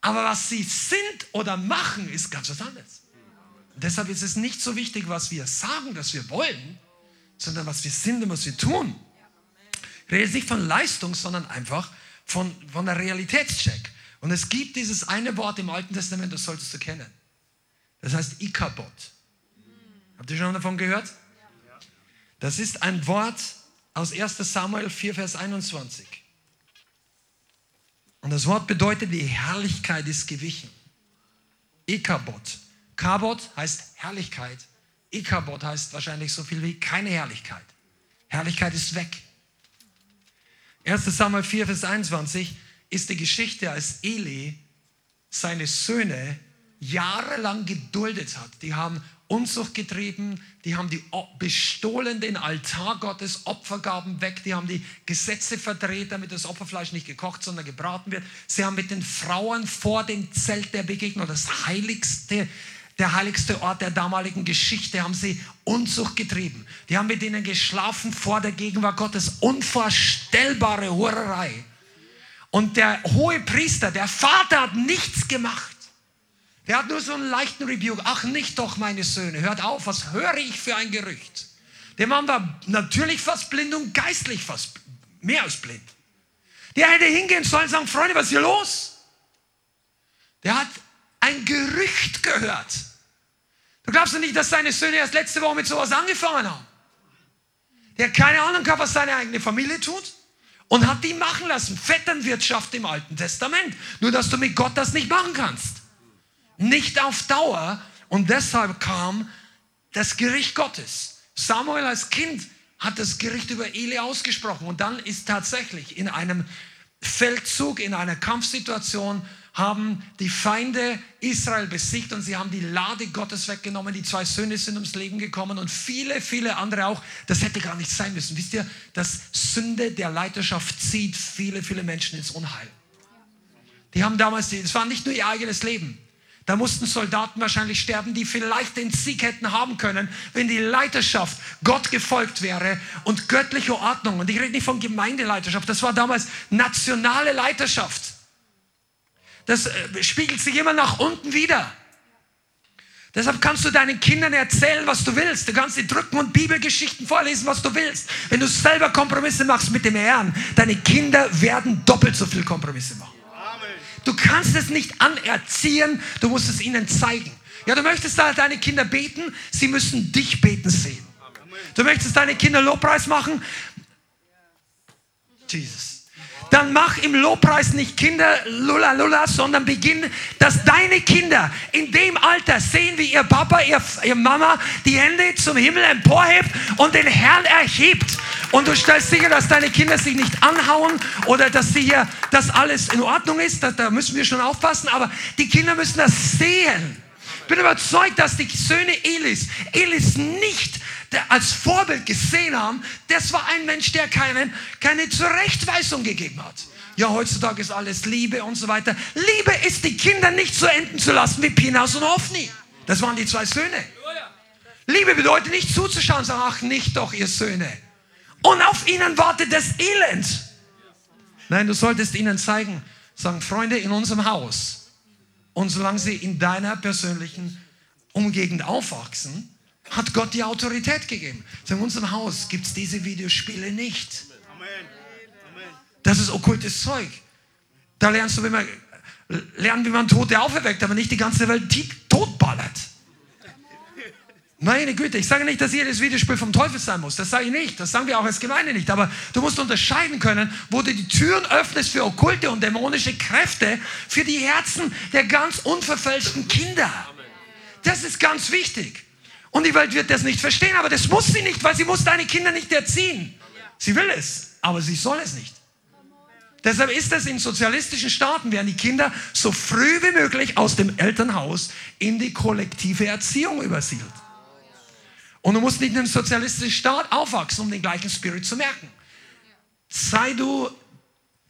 Aber was sie sind oder machen, ist ganz was anderes. Und deshalb ist es nicht so wichtig, was wir sagen, dass wir wollen, sondern was wir sind und was wir tun. Ich rede jetzt nicht von Leistung, sondern einfach von, von der Realitätscheck. Und es gibt dieses eine Wort im Alten Testament, das solltest du kennen. Das heißt Ikabot. Habt ihr schon davon gehört? Das ist ein Wort aus 1 Samuel 4, Vers 21. Und das Wort bedeutet, die Herrlichkeit ist gewichen. Ikabot. Kabot heißt Herrlichkeit. Ikabot heißt wahrscheinlich so viel wie keine Herrlichkeit. Herrlichkeit ist weg. 1 Samuel 4, Vers 21 ist die Geschichte, als Eli seine Söhne jahrelang geduldet hat. Die haben Unzucht getrieben, die haben die bestohlen den Altar Gottes, Opfergaben weg, die haben die Gesetze verdreht, damit das Opferfleisch nicht gekocht, sondern gebraten wird. Sie haben mit den Frauen vor dem Zelt der Begegnung, das heiligste, der heiligste Ort der damaligen Geschichte, haben sie Unzucht getrieben. Die haben mit ihnen geschlafen vor der Gegenwart Gottes. Unvorstellbare Hurerei. Und der hohe Priester, der Vater hat nichts gemacht. Der hat nur so einen leichten Rebuke. Ach, nicht doch, meine Söhne. Hört auf, was höre ich für ein Gerücht? Der Mann war natürlich fast blind und geistlich fast mehr als blind. Der hätte hingehen sollen und sagen, Freunde, was ist hier los? Der hat ein Gerücht gehört. Du glaubst doch nicht, dass seine Söhne erst letzte Woche mit sowas angefangen haben. Der hat keine Ahnung gehabt, was seine eigene Familie tut und hat die machen lassen. Vetternwirtschaft im Alten Testament. Nur, dass du mit Gott das nicht machen kannst. Nicht auf Dauer. Und deshalb kam das Gericht Gottes. Samuel als Kind hat das Gericht über Eli ausgesprochen. Und dann ist tatsächlich in einem Feldzug, in einer Kampfsituation, haben die Feinde Israel besiegt und sie haben die Lade Gottes weggenommen. Die zwei Söhne sind ums Leben gekommen und viele, viele andere auch. Das hätte gar nicht sein müssen. Wisst ihr, dass Sünde der Leiterschaft zieht viele, viele Menschen ins Unheil. Die haben damals, es war nicht nur ihr eigenes Leben. Da mussten Soldaten wahrscheinlich sterben, die vielleicht den Sieg hätten haben können, wenn die Leiterschaft Gott gefolgt wäre und göttliche Ordnung. Und ich rede nicht von Gemeindeleiterschaft, das war damals nationale Leiterschaft. Das äh, spiegelt sich immer nach unten wieder. Deshalb kannst du deinen Kindern erzählen, was du willst. Du kannst sie drücken und Bibelgeschichten vorlesen, was du willst. Wenn du selber Kompromisse machst mit dem Herrn, deine Kinder werden doppelt so viel Kompromisse machen. Du kannst es nicht anerziehen, du musst es ihnen zeigen. Ja, du möchtest da deine Kinder beten, sie müssen dich beten sehen. Du möchtest deine Kinder Lobpreis machen. Jesus dann mach im Lobpreis nicht Kinder lula lula, sondern beginn, dass deine Kinder in dem Alter sehen, wie ihr Papa, ihr, ihr Mama die Hände zum Himmel emporhebt und den Herrn erhebt. Und du stellst sicher, dass deine Kinder sich nicht anhauen oder dass sie hier, dass alles in Ordnung ist. Da, da müssen wir schon aufpassen, aber die Kinder müssen das sehen. Ich bin überzeugt, dass die Söhne Elis, Elis nicht als Vorbild gesehen haben, das war ein Mensch, der keinen, keine Zurechtweisung gegeben hat. Ja, heutzutage ist alles Liebe und so weiter. Liebe ist, die Kinder nicht so enden zu lassen wie Pinas und Hofni. Das waren die zwei Söhne. Liebe bedeutet nicht zuzuschauen, sagen, ach, nicht doch, ihr Söhne. Und auf ihnen wartet das Elend. Nein, du solltest ihnen zeigen, sagen, Freunde, in unserem Haus. Und solange sie in deiner persönlichen Umgegend aufwachsen, hat Gott die Autorität gegeben. in unserem Haus gibt es diese Videospiele nicht. Das ist okkultes Zeug. Da lernst du, wie man, lernen, wie man Tote auferweckt, aber nicht die ganze Welt totballert. Meine Güte, ich sage nicht, dass jedes Videospiel vom Teufel sein muss. Das sage ich nicht. Das sagen wir auch als Gemeinde nicht. Aber du musst unterscheiden können, wo du die Türen öffnest für okkulte und dämonische Kräfte, für die Herzen der ganz unverfälschten Kinder. Das ist ganz wichtig. Und die Welt wird das nicht verstehen, aber das muss sie nicht, weil sie muss deine Kinder nicht erziehen. Sie will es, aber sie soll es nicht. Deshalb ist es in sozialistischen Staaten, werden die Kinder so früh wie möglich aus dem Elternhaus in die kollektive Erziehung übersiedelt. Und du musst nicht in einem sozialistischen Staat aufwachsen, um den gleichen Spirit zu merken. Sei du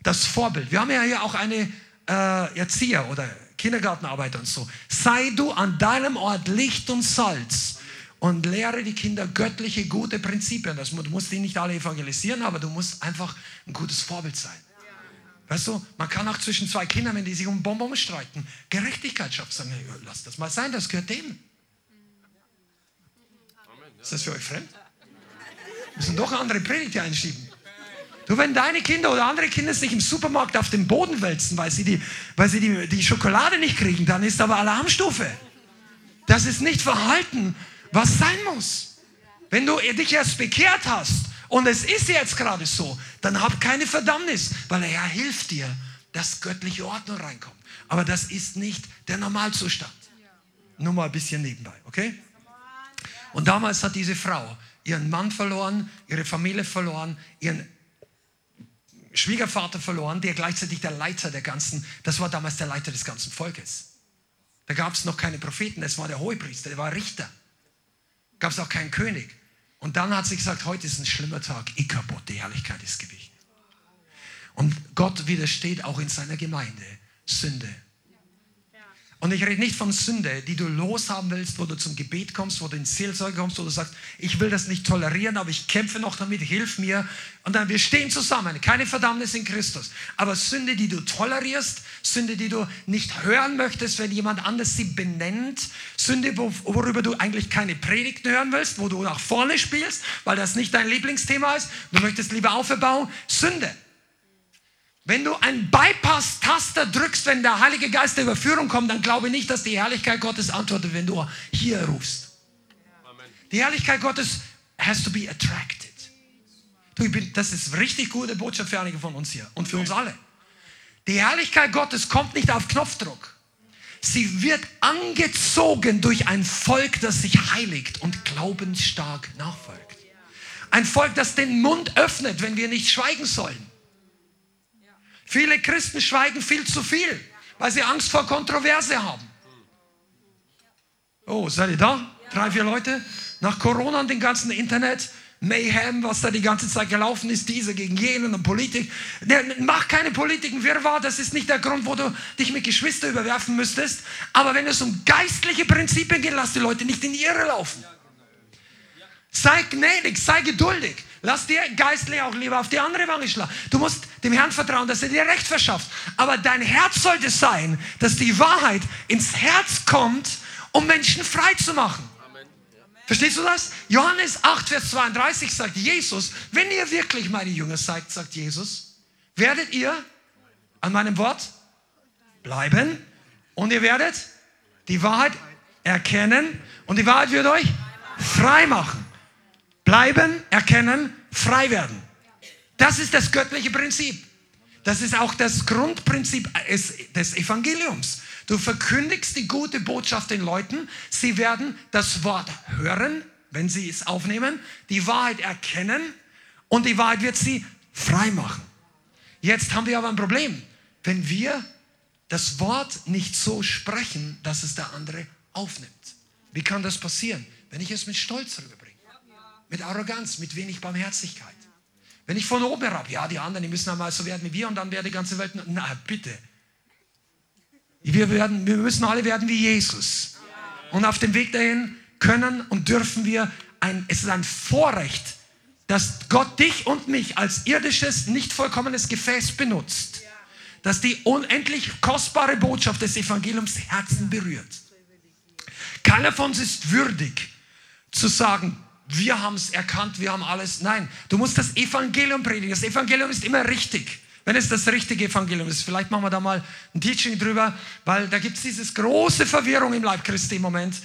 das Vorbild. Wir haben ja hier auch eine äh, Erzieher oder Kindergartenarbeiter und so. Sei du an deinem Ort Licht und Salz und lehre die Kinder göttliche, gute Prinzipien. Das, du musst die nicht alle evangelisieren, aber du musst einfach ein gutes Vorbild sein. Weißt du, man kann auch zwischen zwei Kindern, wenn die sich um Bonbon streiten, Gerechtigkeit schaffen. Sagen, lass das mal sein, das gehört dem. Ist das für euch fremd? Wir müssen doch eine andere Predigt einschieben. Du, wenn deine Kinder oder andere Kinder sich im Supermarkt auf den Boden wälzen, weil sie, die, weil sie die, die Schokolade nicht kriegen, dann ist aber Alarmstufe. Das ist nicht Verhalten, was sein muss. Wenn du dich erst bekehrt hast und es ist jetzt gerade so, dann hab keine Verdammnis, weil der Herr hilft dir, dass göttliche Ordnung reinkommt. Aber das ist nicht der Normalzustand. Nur mal ein bisschen nebenbei, okay? Und damals hat diese Frau ihren Mann verloren, ihre Familie verloren, ihren Schwiegervater verloren, der gleichzeitig der Leiter der ganzen, das war damals der Leiter des ganzen Volkes. Da gab es noch keine Propheten, es war der Hohepriester, der war Richter. Gab es auch keinen König. Und dann hat sie gesagt, heute ist ein schlimmer Tag. Ikabot, die Herrlichkeit ist gewichen. Und Gott widersteht auch in seiner Gemeinde Sünde. Und ich rede nicht von Sünde, die du loshaben willst, wo du zum Gebet kommst, wo du in Seelsorge kommst, wo du sagst, ich will das nicht tolerieren, aber ich kämpfe noch damit, hilf mir. Und dann, wir stehen zusammen, keine Verdammnis in Christus. Aber Sünde, die du tolerierst, Sünde, die du nicht hören möchtest, wenn jemand anders sie benennt, Sünde, worüber du eigentlich keine Predigten hören willst, wo du nach vorne spielst, weil das nicht dein Lieblingsthema ist, du möchtest lieber Auferbauen, Sünde. Wenn du einen Bypass-Taster drückst, wenn der Heilige Geist der Überführung kommt, dann glaube nicht, dass die Herrlichkeit Gottes antwortet, wenn du hier rufst. Die Herrlichkeit Gottes has to be attracted. Du, bin, das ist richtig gute Botschaft für einige von uns hier und für uns alle. Die Herrlichkeit Gottes kommt nicht auf Knopfdruck. Sie wird angezogen durch ein Volk, das sich heiligt und glaubensstark nachfolgt. Ein Volk, das den Mund öffnet, wenn wir nicht schweigen sollen. Viele Christen schweigen viel zu viel, weil sie Angst vor Kontroverse haben. Oh, seid ihr da? Drei, vier Leute? Nach Corona und dem ganzen Internet, Mayhem, was da die ganze Zeit gelaufen ist, diese gegen jenen und Politik. Mach keine Politiken Wirrwarr, das ist nicht der Grund, wo du dich mit Geschwistern überwerfen müsstest. Aber wenn es um geistliche Prinzipien geht, lass die Leute nicht in die Irre laufen. Sei gnädig, sei geduldig. Lass dir geistlich auch lieber auf die andere Wange schlagen. Du musst dem Herrn vertrauen, dass er dir Recht verschafft. Aber dein Herz sollte sein, dass die Wahrheit ins Herz kommt, um Menschen frei zu machen. Verstehst du das? Johannes 8, Vers 32 sagt Jesus, wenn ihr wirklich meine Jünger seid, sagt Jesus, werdet ihr an meinem Wort bleiben und ihr werdet die Wahrheit erkennen und die Wahrheit wird euch frei machen. Bleiben, erkennen, frei werden. Das ist das göttliche Prinzip. Das ist auch das Grundprinzip des Evangeliums. Du verkündigst die gute Botschaft den Leuten. Sie werden das Wort hören, wenn sie es aufnehmen, die Wahrheit erkennen und die Wahrheit wird sie frei machen. Jetzt haben wir aber ein Problem. Wenn wir das Wort nicht so sprechen, dass es der andere aufnimmt. Wie kann das passieren? Wenn ich es mit Stolz rüberbringe mit Arroganz, mit wenig Barmherzigkeit. Wenn ich von oben herab, ja, die anderen, die müssen einmal so werden wie wir und dann wäre die ganze Welt, na bitte. Wir, werden, wir müssen alle werden wie Jesus. Und auf dem Weg dahin können und dürfen wir, ein, es ist ein Vorrecht, dass Gott dich und mich als irdisches, nicht vollkommenes Gefäß benutzt. Dass die unendlich kostbare Botschaft des Evangeliums Herzen berührt. Keiner von uns ist würdig zu sagen, wir haben es erkannt, wir haben alles. Nein, du musst das Evangelium predigen. Das Evangelium ist immer richtig. Wenn es das richtige Evangelium ist. Vielleicht machen wir da mal ein Teaching drüber, weil da gibt es diese große Verwirrung im Leib Christi im Moment.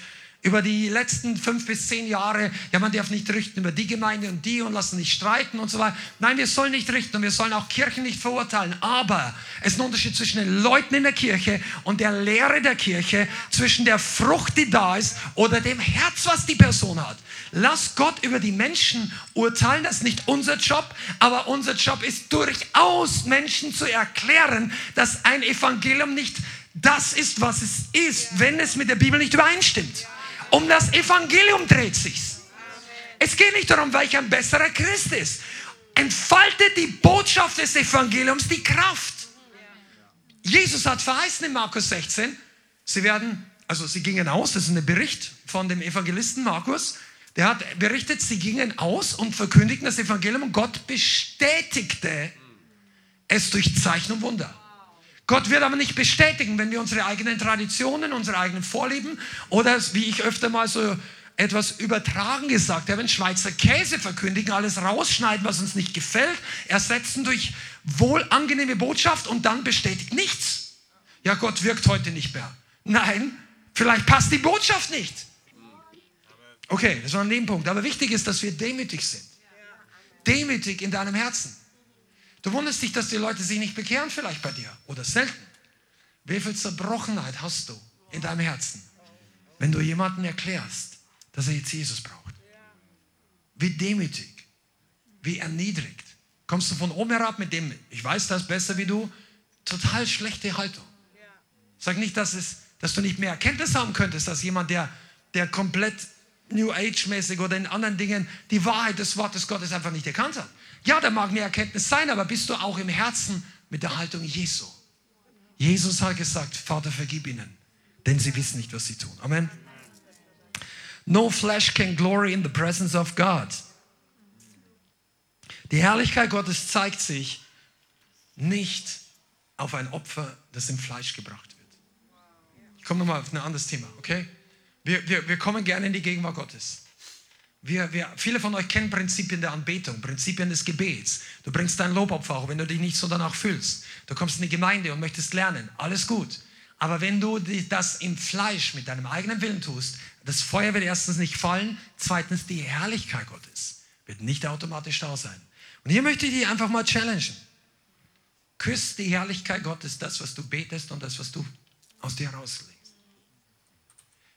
Über die letzten fünf bis zehn Jahre, ja, man darf nicht richten über die Gemeinde und die und lassen nicht streiten und so weiter. Nein, wir sollen nicht richten und wir sollen auch Kirchen nicht verurteilen. Aber es ist ein Unterschied zwischen den Leuten in der Kirche und der Lehre der Kirche, zwischen der Frucht, die da ist, oder dem Herz, was die Person hat. Lass Gott über die Menschen urteilen, das ist nicht unser Job, aber unser Job ist durchaus Menschen zu erklären, dass ein Evangelium nicht das ist, was es ist, wenn es mit der Bibel nicht übereinstimmt. Um das Evangelium dreht sich's. Es geht nicht darum, welcher ein besserer Christ ist. Entfaltet die Botschaft des Evangeliums die Kraft. Jesus hat verheißen in Markus 16, sie werden, also sie gingen aus, das ist ein Bericht von dem Evangelisten Markus, der hat berichtet, sie gingen aus und verkündigten das Evangelium und Gott bestätigte es durch Zeichen und Wunder. Gott wird aber nicht bestätigen, wenn wir unsere eigenen Traditionen, unsere eigenen Vorlieben oder wie ich öfter mal so etwas übertragen gesagt habe, Schweizer Käse verkündigen, alles rausschneiden, was uns nicht gefällt, ersetzen durch wohlangenehme Botschaft und dann bestätigt nichts. Ja, Gott wirkt heute nicht mehr. Nein, vielleicht passt die Botschaft nicht. Okay, das war ein Nebenpunkt. Aber wichtig ist, dass wir demütig sind. Demütig in deinem Herzen. Du wunderst dich, dass die Leute sich nicht bekehren, vielleicht bei dir oder selten. Wie viel Zerbrochenheit hast du in deinem Herzen, wenn du jemandem erklärst, dass er jetzt Jesus braucht? Wie demütig, wie erniedrigt. Kommst du von oben herab mit dem, ich weiß das besser wie du, total schlechte Haltung. Sag nicht, dass, es, dass du nicht mehr Erkenntnis haben könntest, dass jemand, der, der komplett New Age-mäßig oder in anderen Dingen die Wahrheit des Wortes Gottes einfach nicht erkannt hat. Ja, da mag eine Erkenntnis sein, aber bist du auch im Herzen mit der Haltung Jesu? Jesus hat gesagt, Vater, vergib ihnen, denn sie wissen nicht, was sie tun. Amen. No flesh can glory in the presence of God. Die Herrlichkeit Gottes zeigt sich nicht auf ein Opfer, das im Fleisch gebracht wird. Ich komme nochmal auf ein anderes Thema, okay? Wir, wir, wir kommen gerne in die Gegenwart Gottes. Wir, wir, viele von euch kennen Prinzipien der Anbetung, Prinzipien des Gebets. Du bringst dein Lobopfer auch, wenn du dich nicht so danach fühlst. Du kommst in die Gemeinde und möchtest lernen. Alles gut. Aber wenn du das im Fleisch mit deinem eigenen Willen tust, das Feuer wird erstens nicht fallen, zweitens die Herrlichkeit Gottes wird nicht automatisch da sein. Und hier möchte ich dich einfach mal challengen. Küsst die Herrlichkeit Gottes, das, was du betest und das, was du aus dir herauslegst.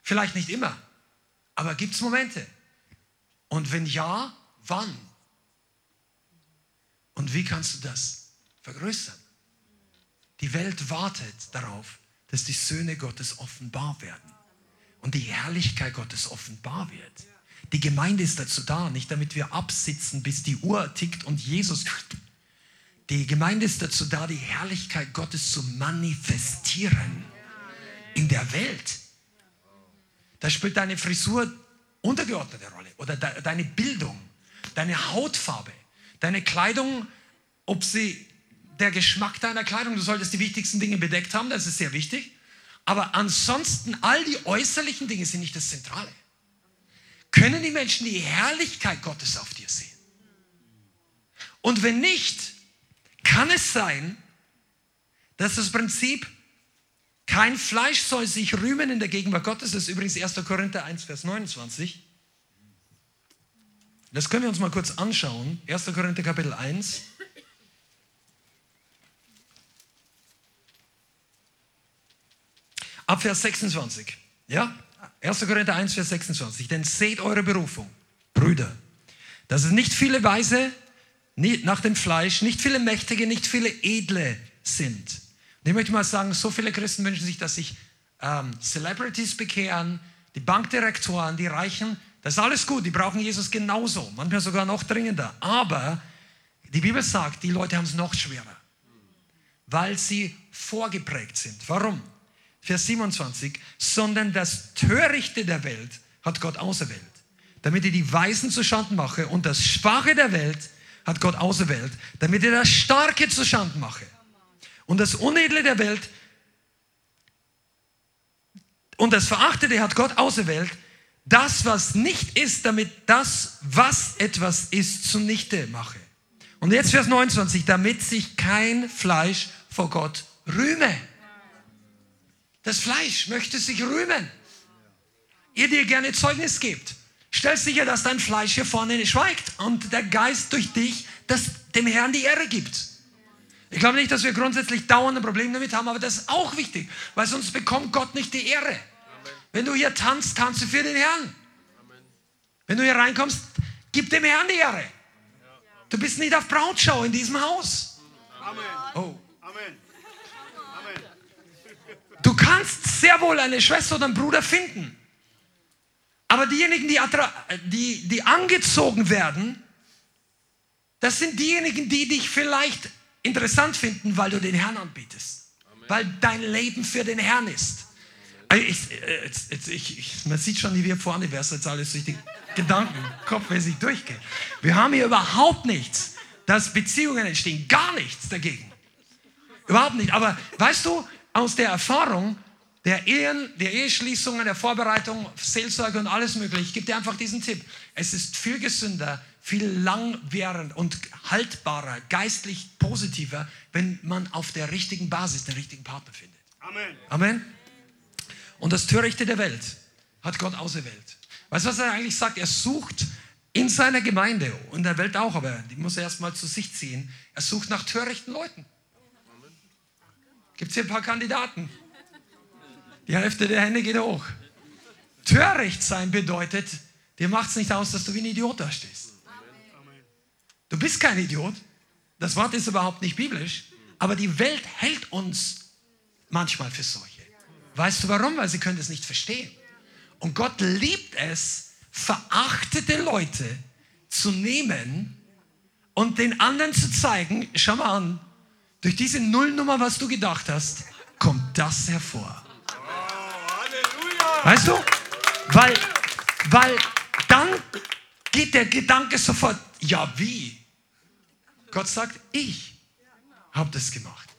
Vielleicht nicht immer, aber gibt es Momente, und wenn ja, wann? Und wie kannst du das vergrößern? Die Welt wartet darauf, dass die Söhne Gottes offenbar werden und die Herrlichkeit Gottes offenbar wird. Die Gemeinde ist dazu da, nicht damit wir absitzen, bis die Uhr tickt und Jesus. Die Gemeinde ist dazu da, die Herrlichkeit Gottes zu manifestieren in der Welt. Da spielt deine Frisur untergeordnete Rolle oder de, deine Bildung, deine Hautfarbe, deine Kleidung, ob sie der Geschmack deiner Kleidung, du solltest die wichtigsten Dinge bedeckt haben, das ist sehr wichtig. Aber ansonsten, all die äußerlichen Dinge sind nicht das Zentrale. Können die Menschen die Herrlichkeit Gottes auf dir sehen? Und wenn nicht, kann es sein, dass das Prinzip kein Fleisch soll sich rühmen in der Gegenwart Gottes. Das ist übrigens 1. Korinther 1, Vers 29. Das können wir uns mal kurz anschauen. 1. Korinther Kapitel 1. Ab Vers 26. Ja? 1. Korinther 1, Vers 26. Denn seht eure Berufung, Brüder, dass es nicht viele Weise nach dem Fleisch, nicht viele Mächtige, nicht viele Edle sind ich möchte mal sagen, so viele Christen wünschen sich, dass sich ähm, Celebrities bekehren, die Bankdirektoren, die Reichen. Das ist alles gut, die brauchen Jesus genauso, manchmal sogar noch dringender. Aber die Bibel sagt, die Leute haben es noch schwerer, weil sie vorgeprägt sind. Warum? Vers 27, sondern das Törichte der Welt hat Gott auserwählt, damit er die Weisen zu Schanden mache und das Schwache der Welt hat Gott auserwählt, damit er das Starke zu Schanden mache und das Unedle der Welt und das Verachtete hat Gott auserwählt, das, was nicht ist, damit das, was etwas ist, zunichte mache. Und jetzt Vers 29, damit sich kein Fleisch vor Gott rühme. Das Fleisch möchte sich rühmen. ihr dir gerne Zeugnis gebt. Stell sicher, dass dein Fleisch hier vorne schweigt und der Geist durch dich das dem Herrn die Ehre gibt. Ich glaube nicht, dass wir grundsätzlich dauernde Probleme damit haben, aber das ist auch wichtig, weil sonst bekommt Gott nicht die Ehre. Amen. Wenn du hier tanzt, tanze für den Herrn. Amen. Wenn du hier reinkommst, gib dem Herrn die Ehre. Du bist nicht auf Brautschau in diesem Haus. Amen. Oh. Amen. Du kannst sehr wohl eine Schwester oder einen Bruder finden. Aber diejenigen, die, die, die angezogen werden, das sind diejenigen, die dich vielleicht interessant finden, weil du den Herrn anbietest. Amen. Weil dein Leben für den Herrn ist. Ich, jetzt, jetzt, ich, man sieht schon, wie wir vorne, wer jetzt alles durch die Gedanken, kopfmäßig durchgeht. Wir haben hier überhaupt nichts, dass Beziehungen entstehen. Gar nichts dagegen. Überhaupt nicht. Aber weißt du, aus der Erfahrung der Ehen, der Eheschließungen, der Vorbereitung, Seelsorge und alles mögliche, ich gebe dir einfach diesen Tipp. Es ist viel gesünder, viel langwährend und haltbarer, geistlich positiver, wenn man auf der richtigen Basis den richtigen Partner findet. Amen. Amen. Und das Törichte der Welt hat Gott auserwählt. Weißt du, was er eigentlich sagt? Er sucht in seiner Gemeinde und der Welt auch, aber die muss er erstmal zu sich ziehen. Er sucht nach törichten Leuten. Gibt es hier ein paar Kandidaten? Die Hälfte der Hände geht hoch. Töricht sein bedeutet, dir macht es nicht aus, dass du wie ein Idiot da stehst. Du bist kein Idiot. Das Wort ist überhaupt nicht biblisch. Aber die Welt hält uns manchmal für solche. Weißt du warum? Weil sie können es nicht verstehen. Und Gott liebt es, verachtete Leute zu nehmen und den anderen zu zeigen, schau mal an, durch diese Nullnummer, was du gedacht hast, kommt das hervor. Weißt du? Weil, weil dann geht der Gedanke sofort, ja wie? Gott sagt, ich habe das gemacht.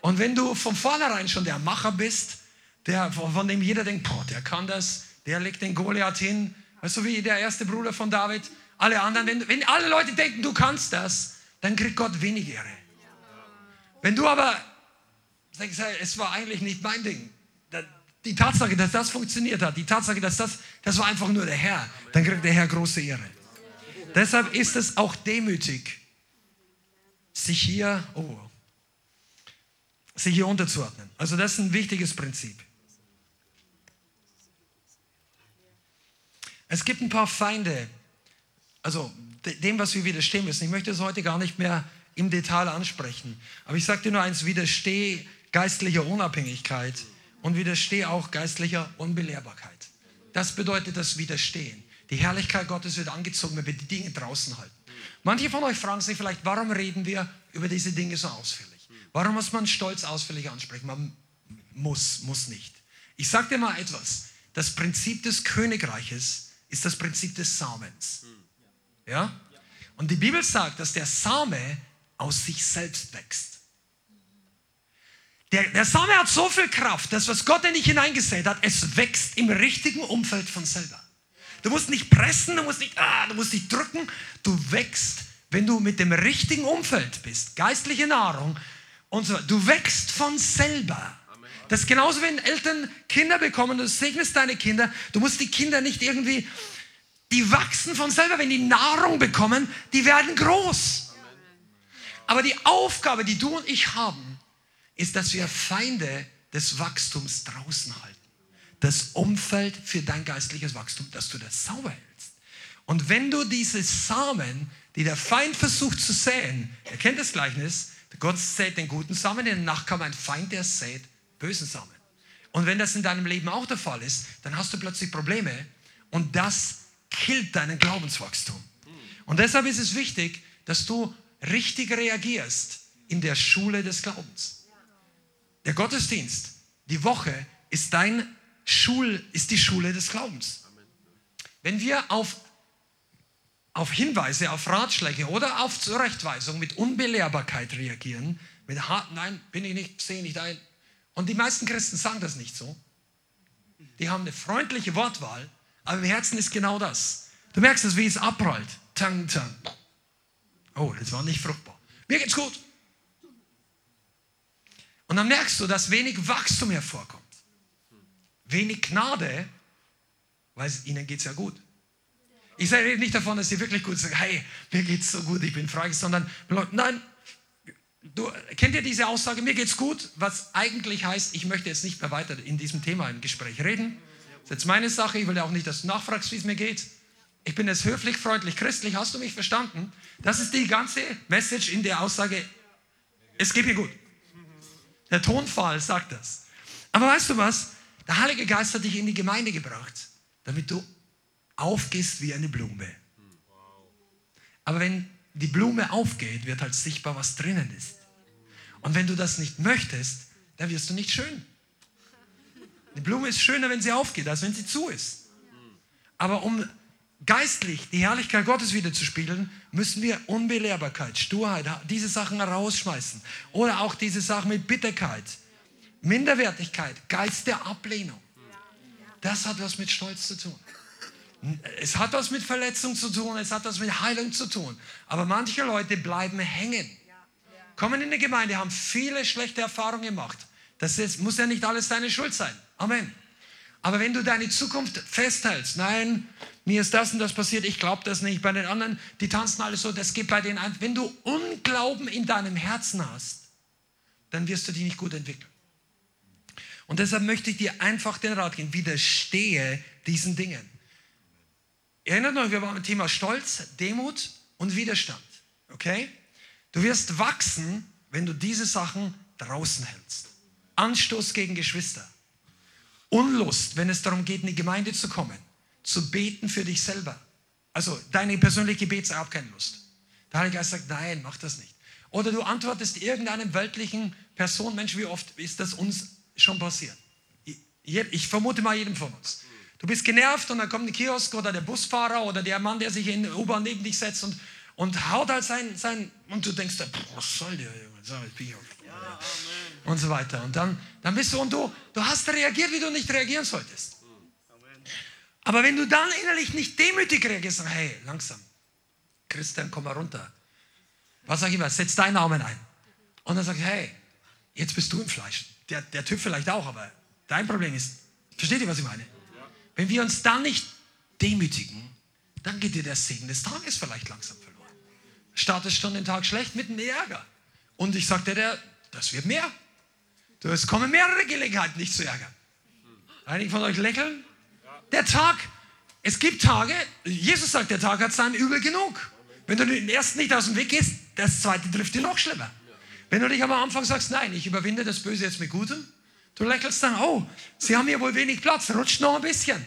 Und wenn du von vornherein schon der Macher bist, der, von dem jeder denkt, boah, der kann das, der legt den Goliath hin, weißt du, wie der erste Bruder von David, alle anderen, wenn, wenn alle Leute denken, du kannst das, dann kriegt Gott wenig Ehre. Wenn du aber sagst, es war eigentlich nicht mein Ding, die Tatsache, dass das funktioniert hat, die Tatsache, dass das, das war einfach nur der Herr, dann kriegt der Herr große Ehre. Deshalb ist es auch demütig, sich hier, oh, sich hier unterzuordnen. Also das ist ein wichtiges Prinzip. Es gibt ein paar Feinde, also dem, was wir widerstehen müssen. Ich möchte es heute gar nicht mehr im Detail ansprechen. Aber ich sage dir nur eins, widerstehe geistlicher Unabhängigkeit und widerstehe auch geistlicher Unbelehrbarkeit. Das bedeutet das Widerstehen. Die Herrlichkeit Gottes wird angezogen, wenn wir die Dinge draußen halten. Manche von euch fragen sich vielleicht, warum reden wir über diese Dinge so ausführlich? Warum muss man Stolz ausführlich ansprechen? Man muss, muss nicht. Ich sage dir mal etwas. Das Prinzip des Königreiches ist das Prinzip des Samens. Ja? Und die Bibel sagt, dass der Same aus sich selbst wächst. Der, der Same hat so viel Kraft, dass was Gott in dich hineingesät hat, es wächst im richtigen Umfeld von selber. Du musst nicht pressen, du musst nicht, ah, du musst nicht drücken. Du wächst, wenn du mit dem richtigen Umfeld bist. Geistliche Nahrung und so. Du wächst von selber. Das ist genauso, wenn Eltern Kinder bekommen, du segnest deine Kinder. Du musst die Kinder nicht irgendwie, die wachsen von selber. Wenn die Nahrung bekommen, die werden groß. Aber die Aufgabe, die du und ich haben, ist, dass wir Feinde des Wachstums draußen halten das Umfeld für dein geistliches Wachstum, dass du das sauber hältst. Und wenn du diese Samen, die der Feind versucht zu säen, er kennt das Gleichnis, Gott sät den guten Samen, Nacht kam ein Feind, der sät bösen Samen. Und wenn das in deinem Leben auch der Fall ist, dann hast du plötzlich Probleme und das killt deinen Glaubenswachstum. Und deshalb ist es wichtig, dass du richtig reagierst in der Schule des Glaubens. Der Gottesdienst, die Woche ist dein Schul ist die Schule des Glaubens. Wenn wir auf, auf Hinweise, auf Ratschläge oder auf Zurechtweisung mit Unbelehrbarkeit reagieren, mit hart, nein, bin ich nicht, sehe nicht ein. Und die meisten Christen sagen das nicht so. Die haben eine freundliche Wortwahl, aber im Herzen ist genau das. Du merkst es, wie es abprallt. Tang, tang. Oh, das war nicht fruchtbar. Mir geht's gut. Und dann merkst du, dass wenig Wachstum hervorkommt wenig Gnade weil ihnen geht es ja gut. Ich rede nicht davon, dass sie wirklich gut sagen, hey, mir geht es so gut, ich bin frei, sondern nein, du, kennt ihr diese Aussage, mir geht's gut, was eigentlich heißt, ich möchte jetzt nicht mehr weiter in diesem Thema im Gespräch reden. Das ist jetzt meine Sache, ich will ja auch nicht, dass du nachfragst, wie es mir geht. Ich bin jetzt höflich, freundlich, christlich, hast du mich verstanden? Das ist die ganze Message in der Aussage, es geht mir gut. Der Tonfall sagt das. Aber weißt du was? Der Heilige Geist hat dich in die Gemeinde gebracht, damit du aufgehst wie eine Blume. Aber wenn die Blume aufgeht, wird halt sichtbar, was drinnen ist. Und wenn du das nicht möchtest, dann wirst du nicht schön. Die Blume ist schöner, wenn sie aufgeht, als wenn sie zu ist. Aber um geistlich die Herrlichkeit Gottes wieder zu spiegeln, müssen wir Unbelehrbarkeit, Sturheit, diese Sachen rausschmeißen. Oder auch diese Sachen mit Bitterkeit, Minderwertigkeit, Geist der Ablehnung. Das hat was mit Stolz zu tun. Es hat was mit Verletzung zu tun, es hat was mit Heilung zu tun. Aber manche Leute bleiben hängen. Kommen in eine Gemeinde, haben viele schlechte Erfahrungen gemacht. Das ist, muss ja nicht alles deine Schuld sein. Amen. Aber wenn du deine Zukunft festhältst, nein, mir ist das und das passiert, ich glaube das nicht. Bei den anderen, die tanzen alles so, das geht bei denen ein. Wenn du Unglauben in deinem Herzen hast, dann wirst du dich nicht gut entwickeln. Und deshalb möchte ich dir einfach den Rat geben, widerstehe diesen Dingen. Erinnert euch, wir waren beim Thema Stolz, Demut und Widerstand. Okay? Du wirst wachsen, wenn du diese Sachen draußen hältst. Anstoß gegen Geschwister. Unlust, wenn es darum geht, in die Gemeinde zu kommen. Zu beten für dich selber. Also deine persönliche Gebetsart keine Lust. Der Heilige Geist sagt, nein, mach das nicht. Oder du antwortest irgendeinem weltlichen Person, Mensch, wie oft ist das uns schon passiert? Ich vermute mal jedem von uns. Du bist genervt und dann kommt ein Kiosk oder der Busfahrer oder der Mann, der sich in der U-Bahn neben dich setzt und, und haut halt sein, sein und du denkst, was soll der Junge? und so weiter. Und dann, dann bist du und du, du hast reagiert, wie du nicht reagieren solltest. Aber wenn du dann innerlich nicht demütig reagierst, dann, hey, langsam, Christian, komm mal runter. Was sag ich immer? Setz deinen Namen ein. Und dann sag ich, hey, jetzt bist du im Fleisch. Der, der Typ vielleicht auch, aber dein Problem ist, versteht ihr, was ich meine? Wenn wir uns dann nicht demütigen, dann geht dir der Segen des Tages vielleicht langsam verloren. Startest schon den Tag schlecht mit einem Ärger. Und ich sagte dir, das wird mehr. Es kommen mehrere Gelegenheiten, dich zu ärgern. Einige von euch lächeln. Der Tag, es gibt Tage, Jesus sagt, der Tag hat sein Übel genug. Wenn du den ersten nicht aus dem Weg gehst, das zweite trifft dir noch schlimmer. Wenn du dich am Anfang sagst, nein, ich überwinde das Böse jetzt mit Gutem, Du lächelst dann, oh, Sie haben hier wohl wenig Platz, rutscht noch ein bisschen.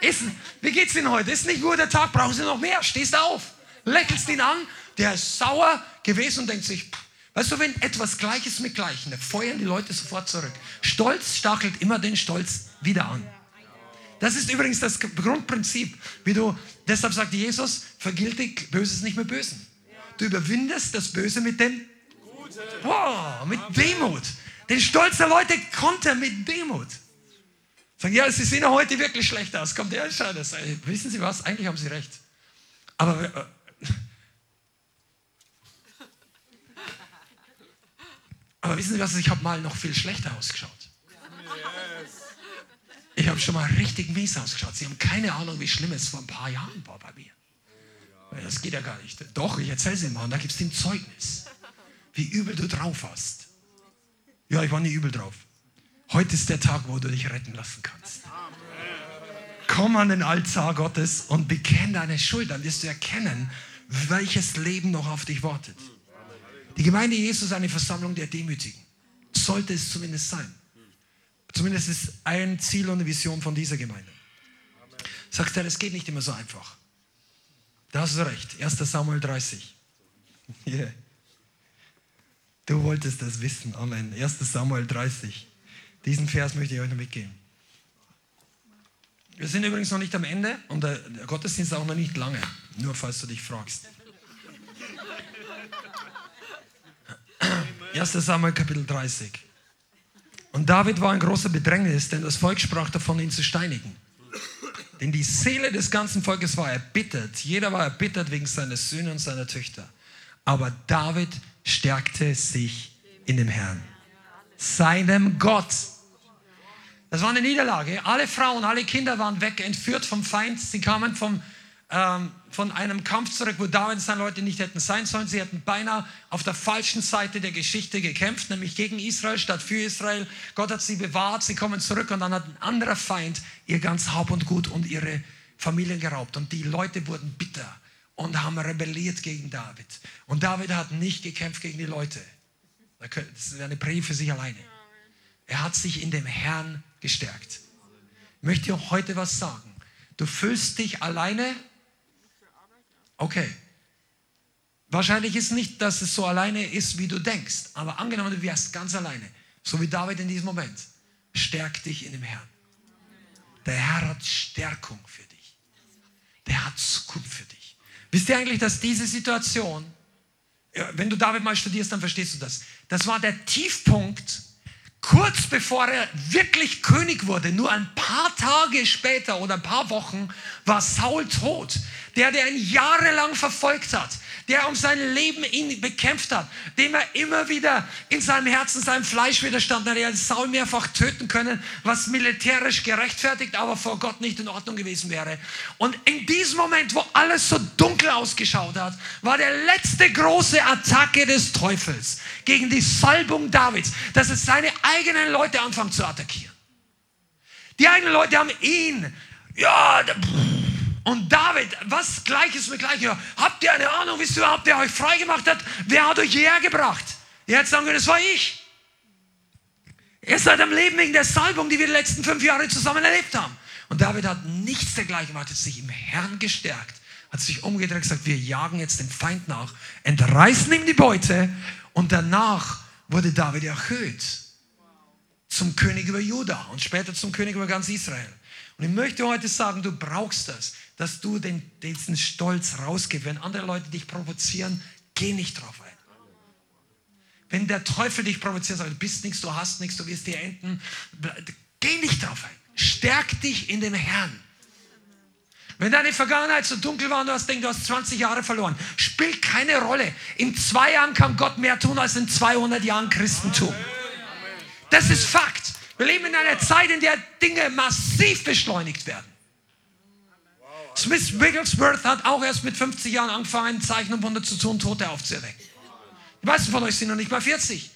Ist, wie geht's Ihnen heute? Ist nicht ein guter Tag, brauchen Sie noch mehr? Stehst auf, lächelst ihn an, der ist sauer gewesen und denkt sich, weißt du, wenn etwas Gleiches mit Gleichen, da feuern die Leute sofort zurück. Stolz stachelt immer den Stolz wieder an. Das ist übrigens das Grundprinzip, wie du, deshalb sagt Jesus, vergiltig Böses nicht mit Bösen. Du überwindest das Böse mit dem Oh, mit Demut. Den Stolz der Leute konnte mit Demut. Sagen, ja, sie sehen heute wirklich schlecht aus. Kommt der, schau das. Wissen Sie was? Eigentlich haben Sie recht. Aber äh, Aber wissen Sie was? Ich habe mal noch viel schlechter ausgeschaut. Ich habe schon mal richtig mies ausgeschaut. Sie haben keine Ahnung, wie schlimm es vor ein paar Jahren war bei mir. Das geht ja gar nicht. Doch, ich erzähle es Ihnen mal. Und da gibt es den Zeugnis, wie übel du drauf hast. Ja, ich war nie übel drauf. Heute ist der Tag, wo du dich retten lassen kannst. Komm an den Altar Gottes und bekenne deine Schuld. Dann wirst du erkennen, welches Leben noch auf dich wartet. Die Gemeinde Jesus ist eine Versammlung der Demütigen. Sollte es zumindest sein. Zumindest ist ein Ziel und eine Vision von dieser Gemeinde. Sagst du, das geht nicht immer so einfach. Da hast du recht. 1. Samuel 30. Yeah. Du wolltest das wissen. Amen. 1 Samuel 30. Diesen Vers möchte ich euch noch mitgeben. Wir sind übrigens noch nicht am Ende und der Gottesdienst auch noch nicht lange, nur falls du dich fragst. 1. Samuel Kapitel 30. Und David war ein großer Bedrängnis, denn das Volk sprach davon, ihn zu steinigen. Denn die Seele des ganzen Volkes war erbittert. Jeder war erbittert wegen seiner Söhne und seiner Töchter. Aber David stärkte sich in dem Herrn, seinem Gott. Das war eine Niederlage. Alle Frauen, alle Kinder waren weg, entführt vom Feind. Sie kamen vom, ähm, von einem Kampf zurück, wo David und seine Leute nicht hätten sein sollen. Sie hätten beinahe auf der falschen Seite der Geschichte gekämpft, nämlich gegen Israel statt für Israel. Gott hat sie bewahrt, sie kommen zurück und dann hat ein anderer Feind ihr ganz Haupt und Gut und ihre Familien geraubt. Und die Leute wurden bitter und haben rebelliert gegen David. Und David hat nicht gekämpft gegen die Leute. Das wäre eine Predigt für sich alleine. Er hat sich in dem Herrn gestärkt. Ich möchte dir heute was sagen. Du fühlst dich alleine. Okay. Wahrscheinlich ist nicht, dass es so alleine ist, wie du denkst. Aber angenommen, du wärst ganz alleine. So wie David in diesem Moment. Stärk dich in dem Herrn. Der Herr hat Stärkung für dich. Der hat Zukunft für dich. Wisst ihr eigentlich, dass diese Situation, wenn du David mal studierst, dann verstehst du das. Das war der Tiefpunkt kurz bevor er wirklich König wurde, nur ein paar Tage später oder ein paar Wochen, war Saul tot. Der, der ihn jahrelang verfolgt hat, der um sein Leben ihn bekämpft hat, dem er immer wieder in seinem Herzen, seinem Fleisch widerstand hat. Er hätte Saul mehrfach töten können, was militärisch gerechtfertigt, aber vor Gott nicht in Ordnung gewesen wäre. Und in diesem Moment, wo alles so dunkel ausgeschaut hat, war der letzte große Attacke des Teufels gegen die Salbung Davids, dass es seine eigenen Leute anfangen zu attackieren. Die eigenen Leute haben ihn, ja, und David, was Gleiches mit Gleichem. Habt ihr eine Ahnung, wisst ihr überhaupt, wer euch freigemacht hat? Wer hat euch hierher gebracht? Ihr hättet sagen können, das war ich. Ihr seid am Leben wegen der Salbung, die wir die letzten fünf Jahre zusammen erlebt haben. Und David hat nichts dergleichen gemacht, hat sich im Herrn gestärkt, hat sich umgedreht und gesagt, wir jagen jetzt den Feind nach, entreißen ihm die Beute und danach wurde David erhöht zum König über Juda und später zum König über ganz Israel. Und ich möchte heute sagen, du brauchst das, dass du den, diesen Stolz rausgibst. Wenn andere Leute dich provozieren, geh nicht drauf ein. Wenn der Teufel dich provoziert, sagt, du bist nichts, du hast nichts, du wirst dir enden, geh nicht drauf ein. Stärk dich in dem Herrn. Wenn deine Vergangenheit so dunkel war und du hast denkst, du hast 20 Jahre verloren, spielt keine Rolle. In zwei Jahren kann Gott mehr tun als in 200 Jahren Christentum. Das ist Fakt. Wir leben in einer Zeit, in der Dinge massiv beschleunigt werden. Smith Wigglesworth hat auch erst mit 50 Jahren angefangen, Zeichen und Wunder zu tun, Tote aufzuerwecken. Die meisten von euch sind noch nicht mal 40.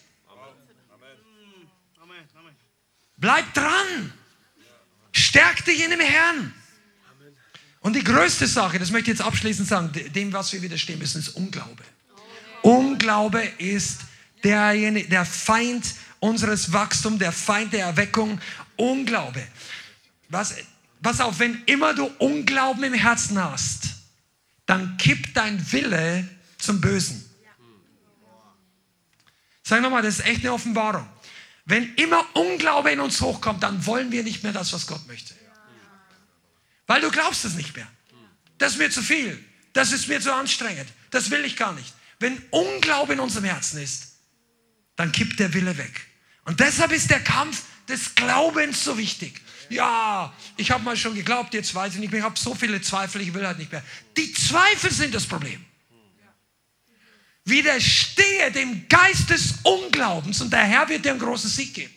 Bleibt dran. Stärk dich in dem Herrn. Und die größte Sache, das möchte ich jetzt abschließend sagen, dem, was wir widerstehen müssen, ist Unglaube. Unglaube ist derjenige, der Feind unseres Wachstums, der Feind der Erweckung. Unglaube. Was, pass auf, wenn immer du Unglauben im Herzen hast, dann kippt dein Wille zum Bösen. Sag nochmal, das ist echt eine Offenbarung. Wenn immer Unglaube in uns hochkommt, dann wollen wir nicht mehr das, was Gott möchte. Weil du glaubst es nicht mehr. Das ist mir zu viel. Das ist mir zu anstrengend. Das will ich gar nicht. Wenn Unglaube in unserem Herzen ist, dann kippt der Wille weg. Und deshalb ist der Kampf des Glaubens so wichtig. Ja, ich habe mal schon geglaubt, jetzt weiß ich nicht mehr, ich habe so viele Zweifel, ich will halt nicht mehr. Die Zweifel sind das Problem. Widerstehe dem Geist des Unglaubens und der Herr wird dir einen großen Sieg geben.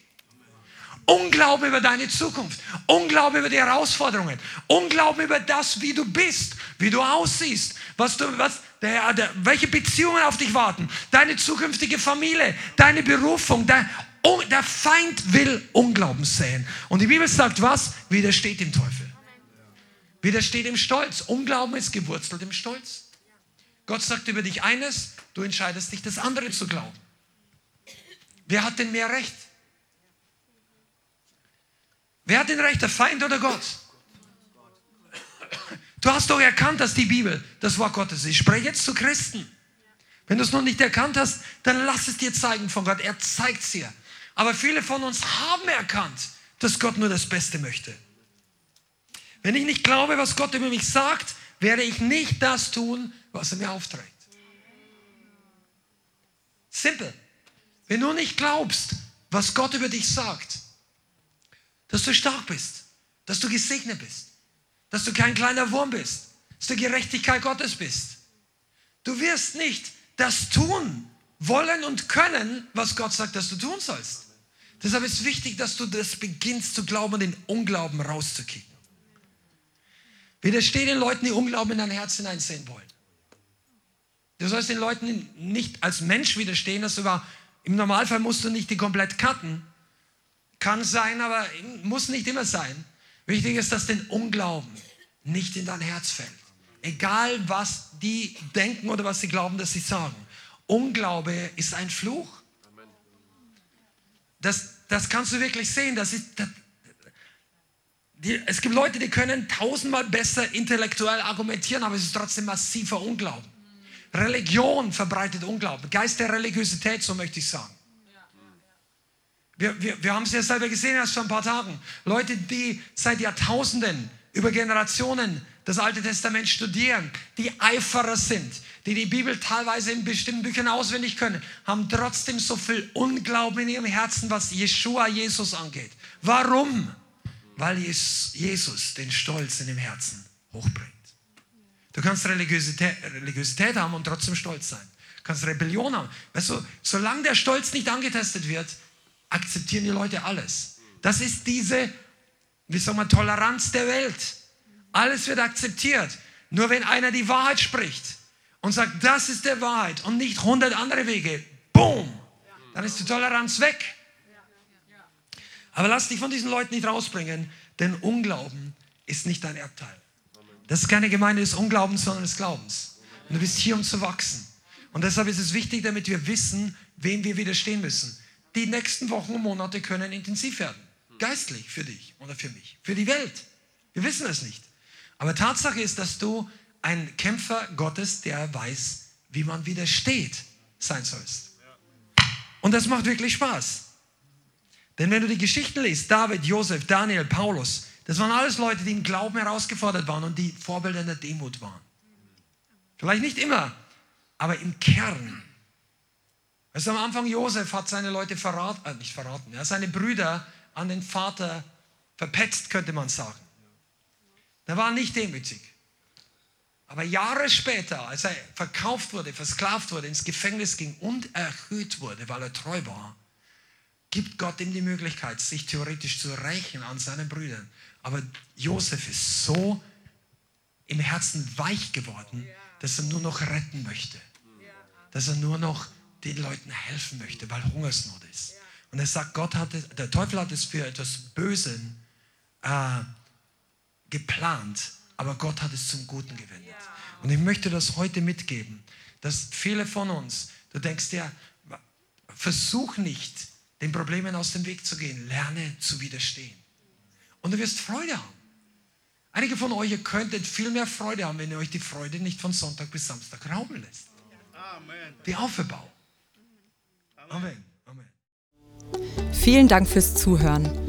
Unglauben über deine Zukunft, Unglauben über die Herausforderungen, Unglauben über das, wie du bist, wie du aussiehst, was du, was, der, der, welche Beziehungen auf dich warten, deine zukünftige Familie, deine Berufung. Dein, oh, der Feind will Unglauben säen. Und die Bibel sagt was? Widersteht dem Teufel. Widersteht dem Stolz. Unglauben ist gewurzelt im Stolz. Gott sagt über dich eines, du entscheidest dich, das andere zu glauben. Wer hat denn mehr Recht? Wer hat den Recht, der Feind oder Gott? Du hast doch erkannt, dass die Bibel das Wort Gottes ist. Ich spreche jetzt zu Christen. Wenn du es noch nicht erkannt hast, dann lass es dir zeigen von Gott. Er zeigt es dir. Aber viele von uns haben erkannt, dass Gott nur das Beste möchte. Wenn ich nicht glaube, was Gott über mich sagt, werde ich nicht das tun, was er mir aufträgt. Simpel. Wenn du nicht glaubst, was Gott über dich sagt, dass du stark bist, dass du gesegnet bist, dass du kein kleiner Wurm bist, dass du Gerechtigkeit Gottes bist. Du wirst nicht das tun wollen und können, was Gott sagt, dass du tun sollst. Deshalb ist wichtig, dass du das beginnst zu glauben und den Unglauben rauszukicken. Widersteh den Leuten, die Unglauben in dein Herz hineinsehen wollen. Du sollst den Leuten nicht als Mensch widerstehen, dass du war, im Normalfall musst du nicht die komplett cutten. Kann sein, aber muss nicht immer sein. Wichtig ist, dass den Unglauben nicht in dein Herz fällt. Egal, was die denken oder was sie glauben, dass sie sagen. Unglaube ist ein Fluch. Das, das kannst du wirklich sehen. Das ist, das, die, es gibt Leute, die können tausendmal besser intellektuell argumentieren, aber es ist trotzdem massiver Unglauben. Religion verbreitet Unglauben. Geist der Religiosität, so möchte ich sagen. Wir, wir, wir haben es ja selber gesehen erst vor ein paar Tagen. Leute, die seit Jahrtausenden über Generationen das Alte Testament studieren, die Eiferer sind, die die Bibel teilweise in bestimmten Büchern auswendig können, haben trotzdem so viel Unglauben in ihrem Herzen, was Jeshua, Jesus angeht. Warum? Weil Jesus den Stolz in dem Herzen hochbringt. Du kannst Religiosität, Religiosität haben und trotzdem stolz sein. Du kannst Rebellion haben. Weißt du, solange der Stolz nicht angetestet wird, akzeptieren die Leute alles. Das ist diese, wie sagen wir, Toleranz der Welt. Alles wird akzeptiert. Nur wenn einer die Wahrheit spricht und sagt, das ist der Wahrheit und nicht hundert andere Wege, boom, dann ist die Toleranz weg. Aber lass dich von diesen Leuten nicht rausbringen, denn Unglauben ist nicht dein Erbteil. Das ist keine Gemeinde des Unglaubens, sondern des Glaubens. Und du bist hier, um zu wachsen. Und deshalb ist es wichtig, damit wir wissen, wem wir widerstehen müssen. Die nächsten Wochen und Monate können intensiv werden. Geistlich für dich oder für mich. Für die Welt. Wir wissen es nicht. Aber Tatsache ist, dass du ein Kämpfer Gottes, der weiß, wie man widersteht, sein sollst. Und das macht wirklich Spaß. Denn wenn du die Geschichten liest, David, Josef, Daniel, Paulus, das waren alles Leute, die im Glauben herausgefordert waren und die Vorbilder der Demut waren. Vielleicht nicht immer, aber im Kern. Also am Anfang Josef hat seine Leute verraten, äh, nicht verraten, ja, seine Brüder an den Vater verpetzt, könnte man sagen. Der war nicht demütig. Aber Jahre später, als er verkauft wurde, versklavt wurde, ins Gefängnis ging und erhöht wurde, weil er treu war, gibt Gott ihm die Möglichkeit, sich theoretisch zu rächen an seinen Brüdern. Aber Josef ist so im Herzen weich geworden, dass er nur noch retten möchte. Dass er nur noch den Leuten helfen möchte, weil Hungersnot ist. Und er sagt, Gott hat der Teufel hat es für etwas Bösen äh, geplant, aber Gott hat es zum Guten gewendet. Und ich möchte das heute mitgeben, dass viele von uns, du denkst ja, versuch nicht, den Problemen aus dem Weg zu gehen, lerne zu widerstehen. Und du wirst Freude haben. Einige von euch, ihr könntet viel mehr Freude haben, wenn ihr euch die Freude nicht von Sonntag bis Samstag rauben lässt. Amen. Die Auferbau. Amen. Amen. Vielen Dank fürs Zuhören.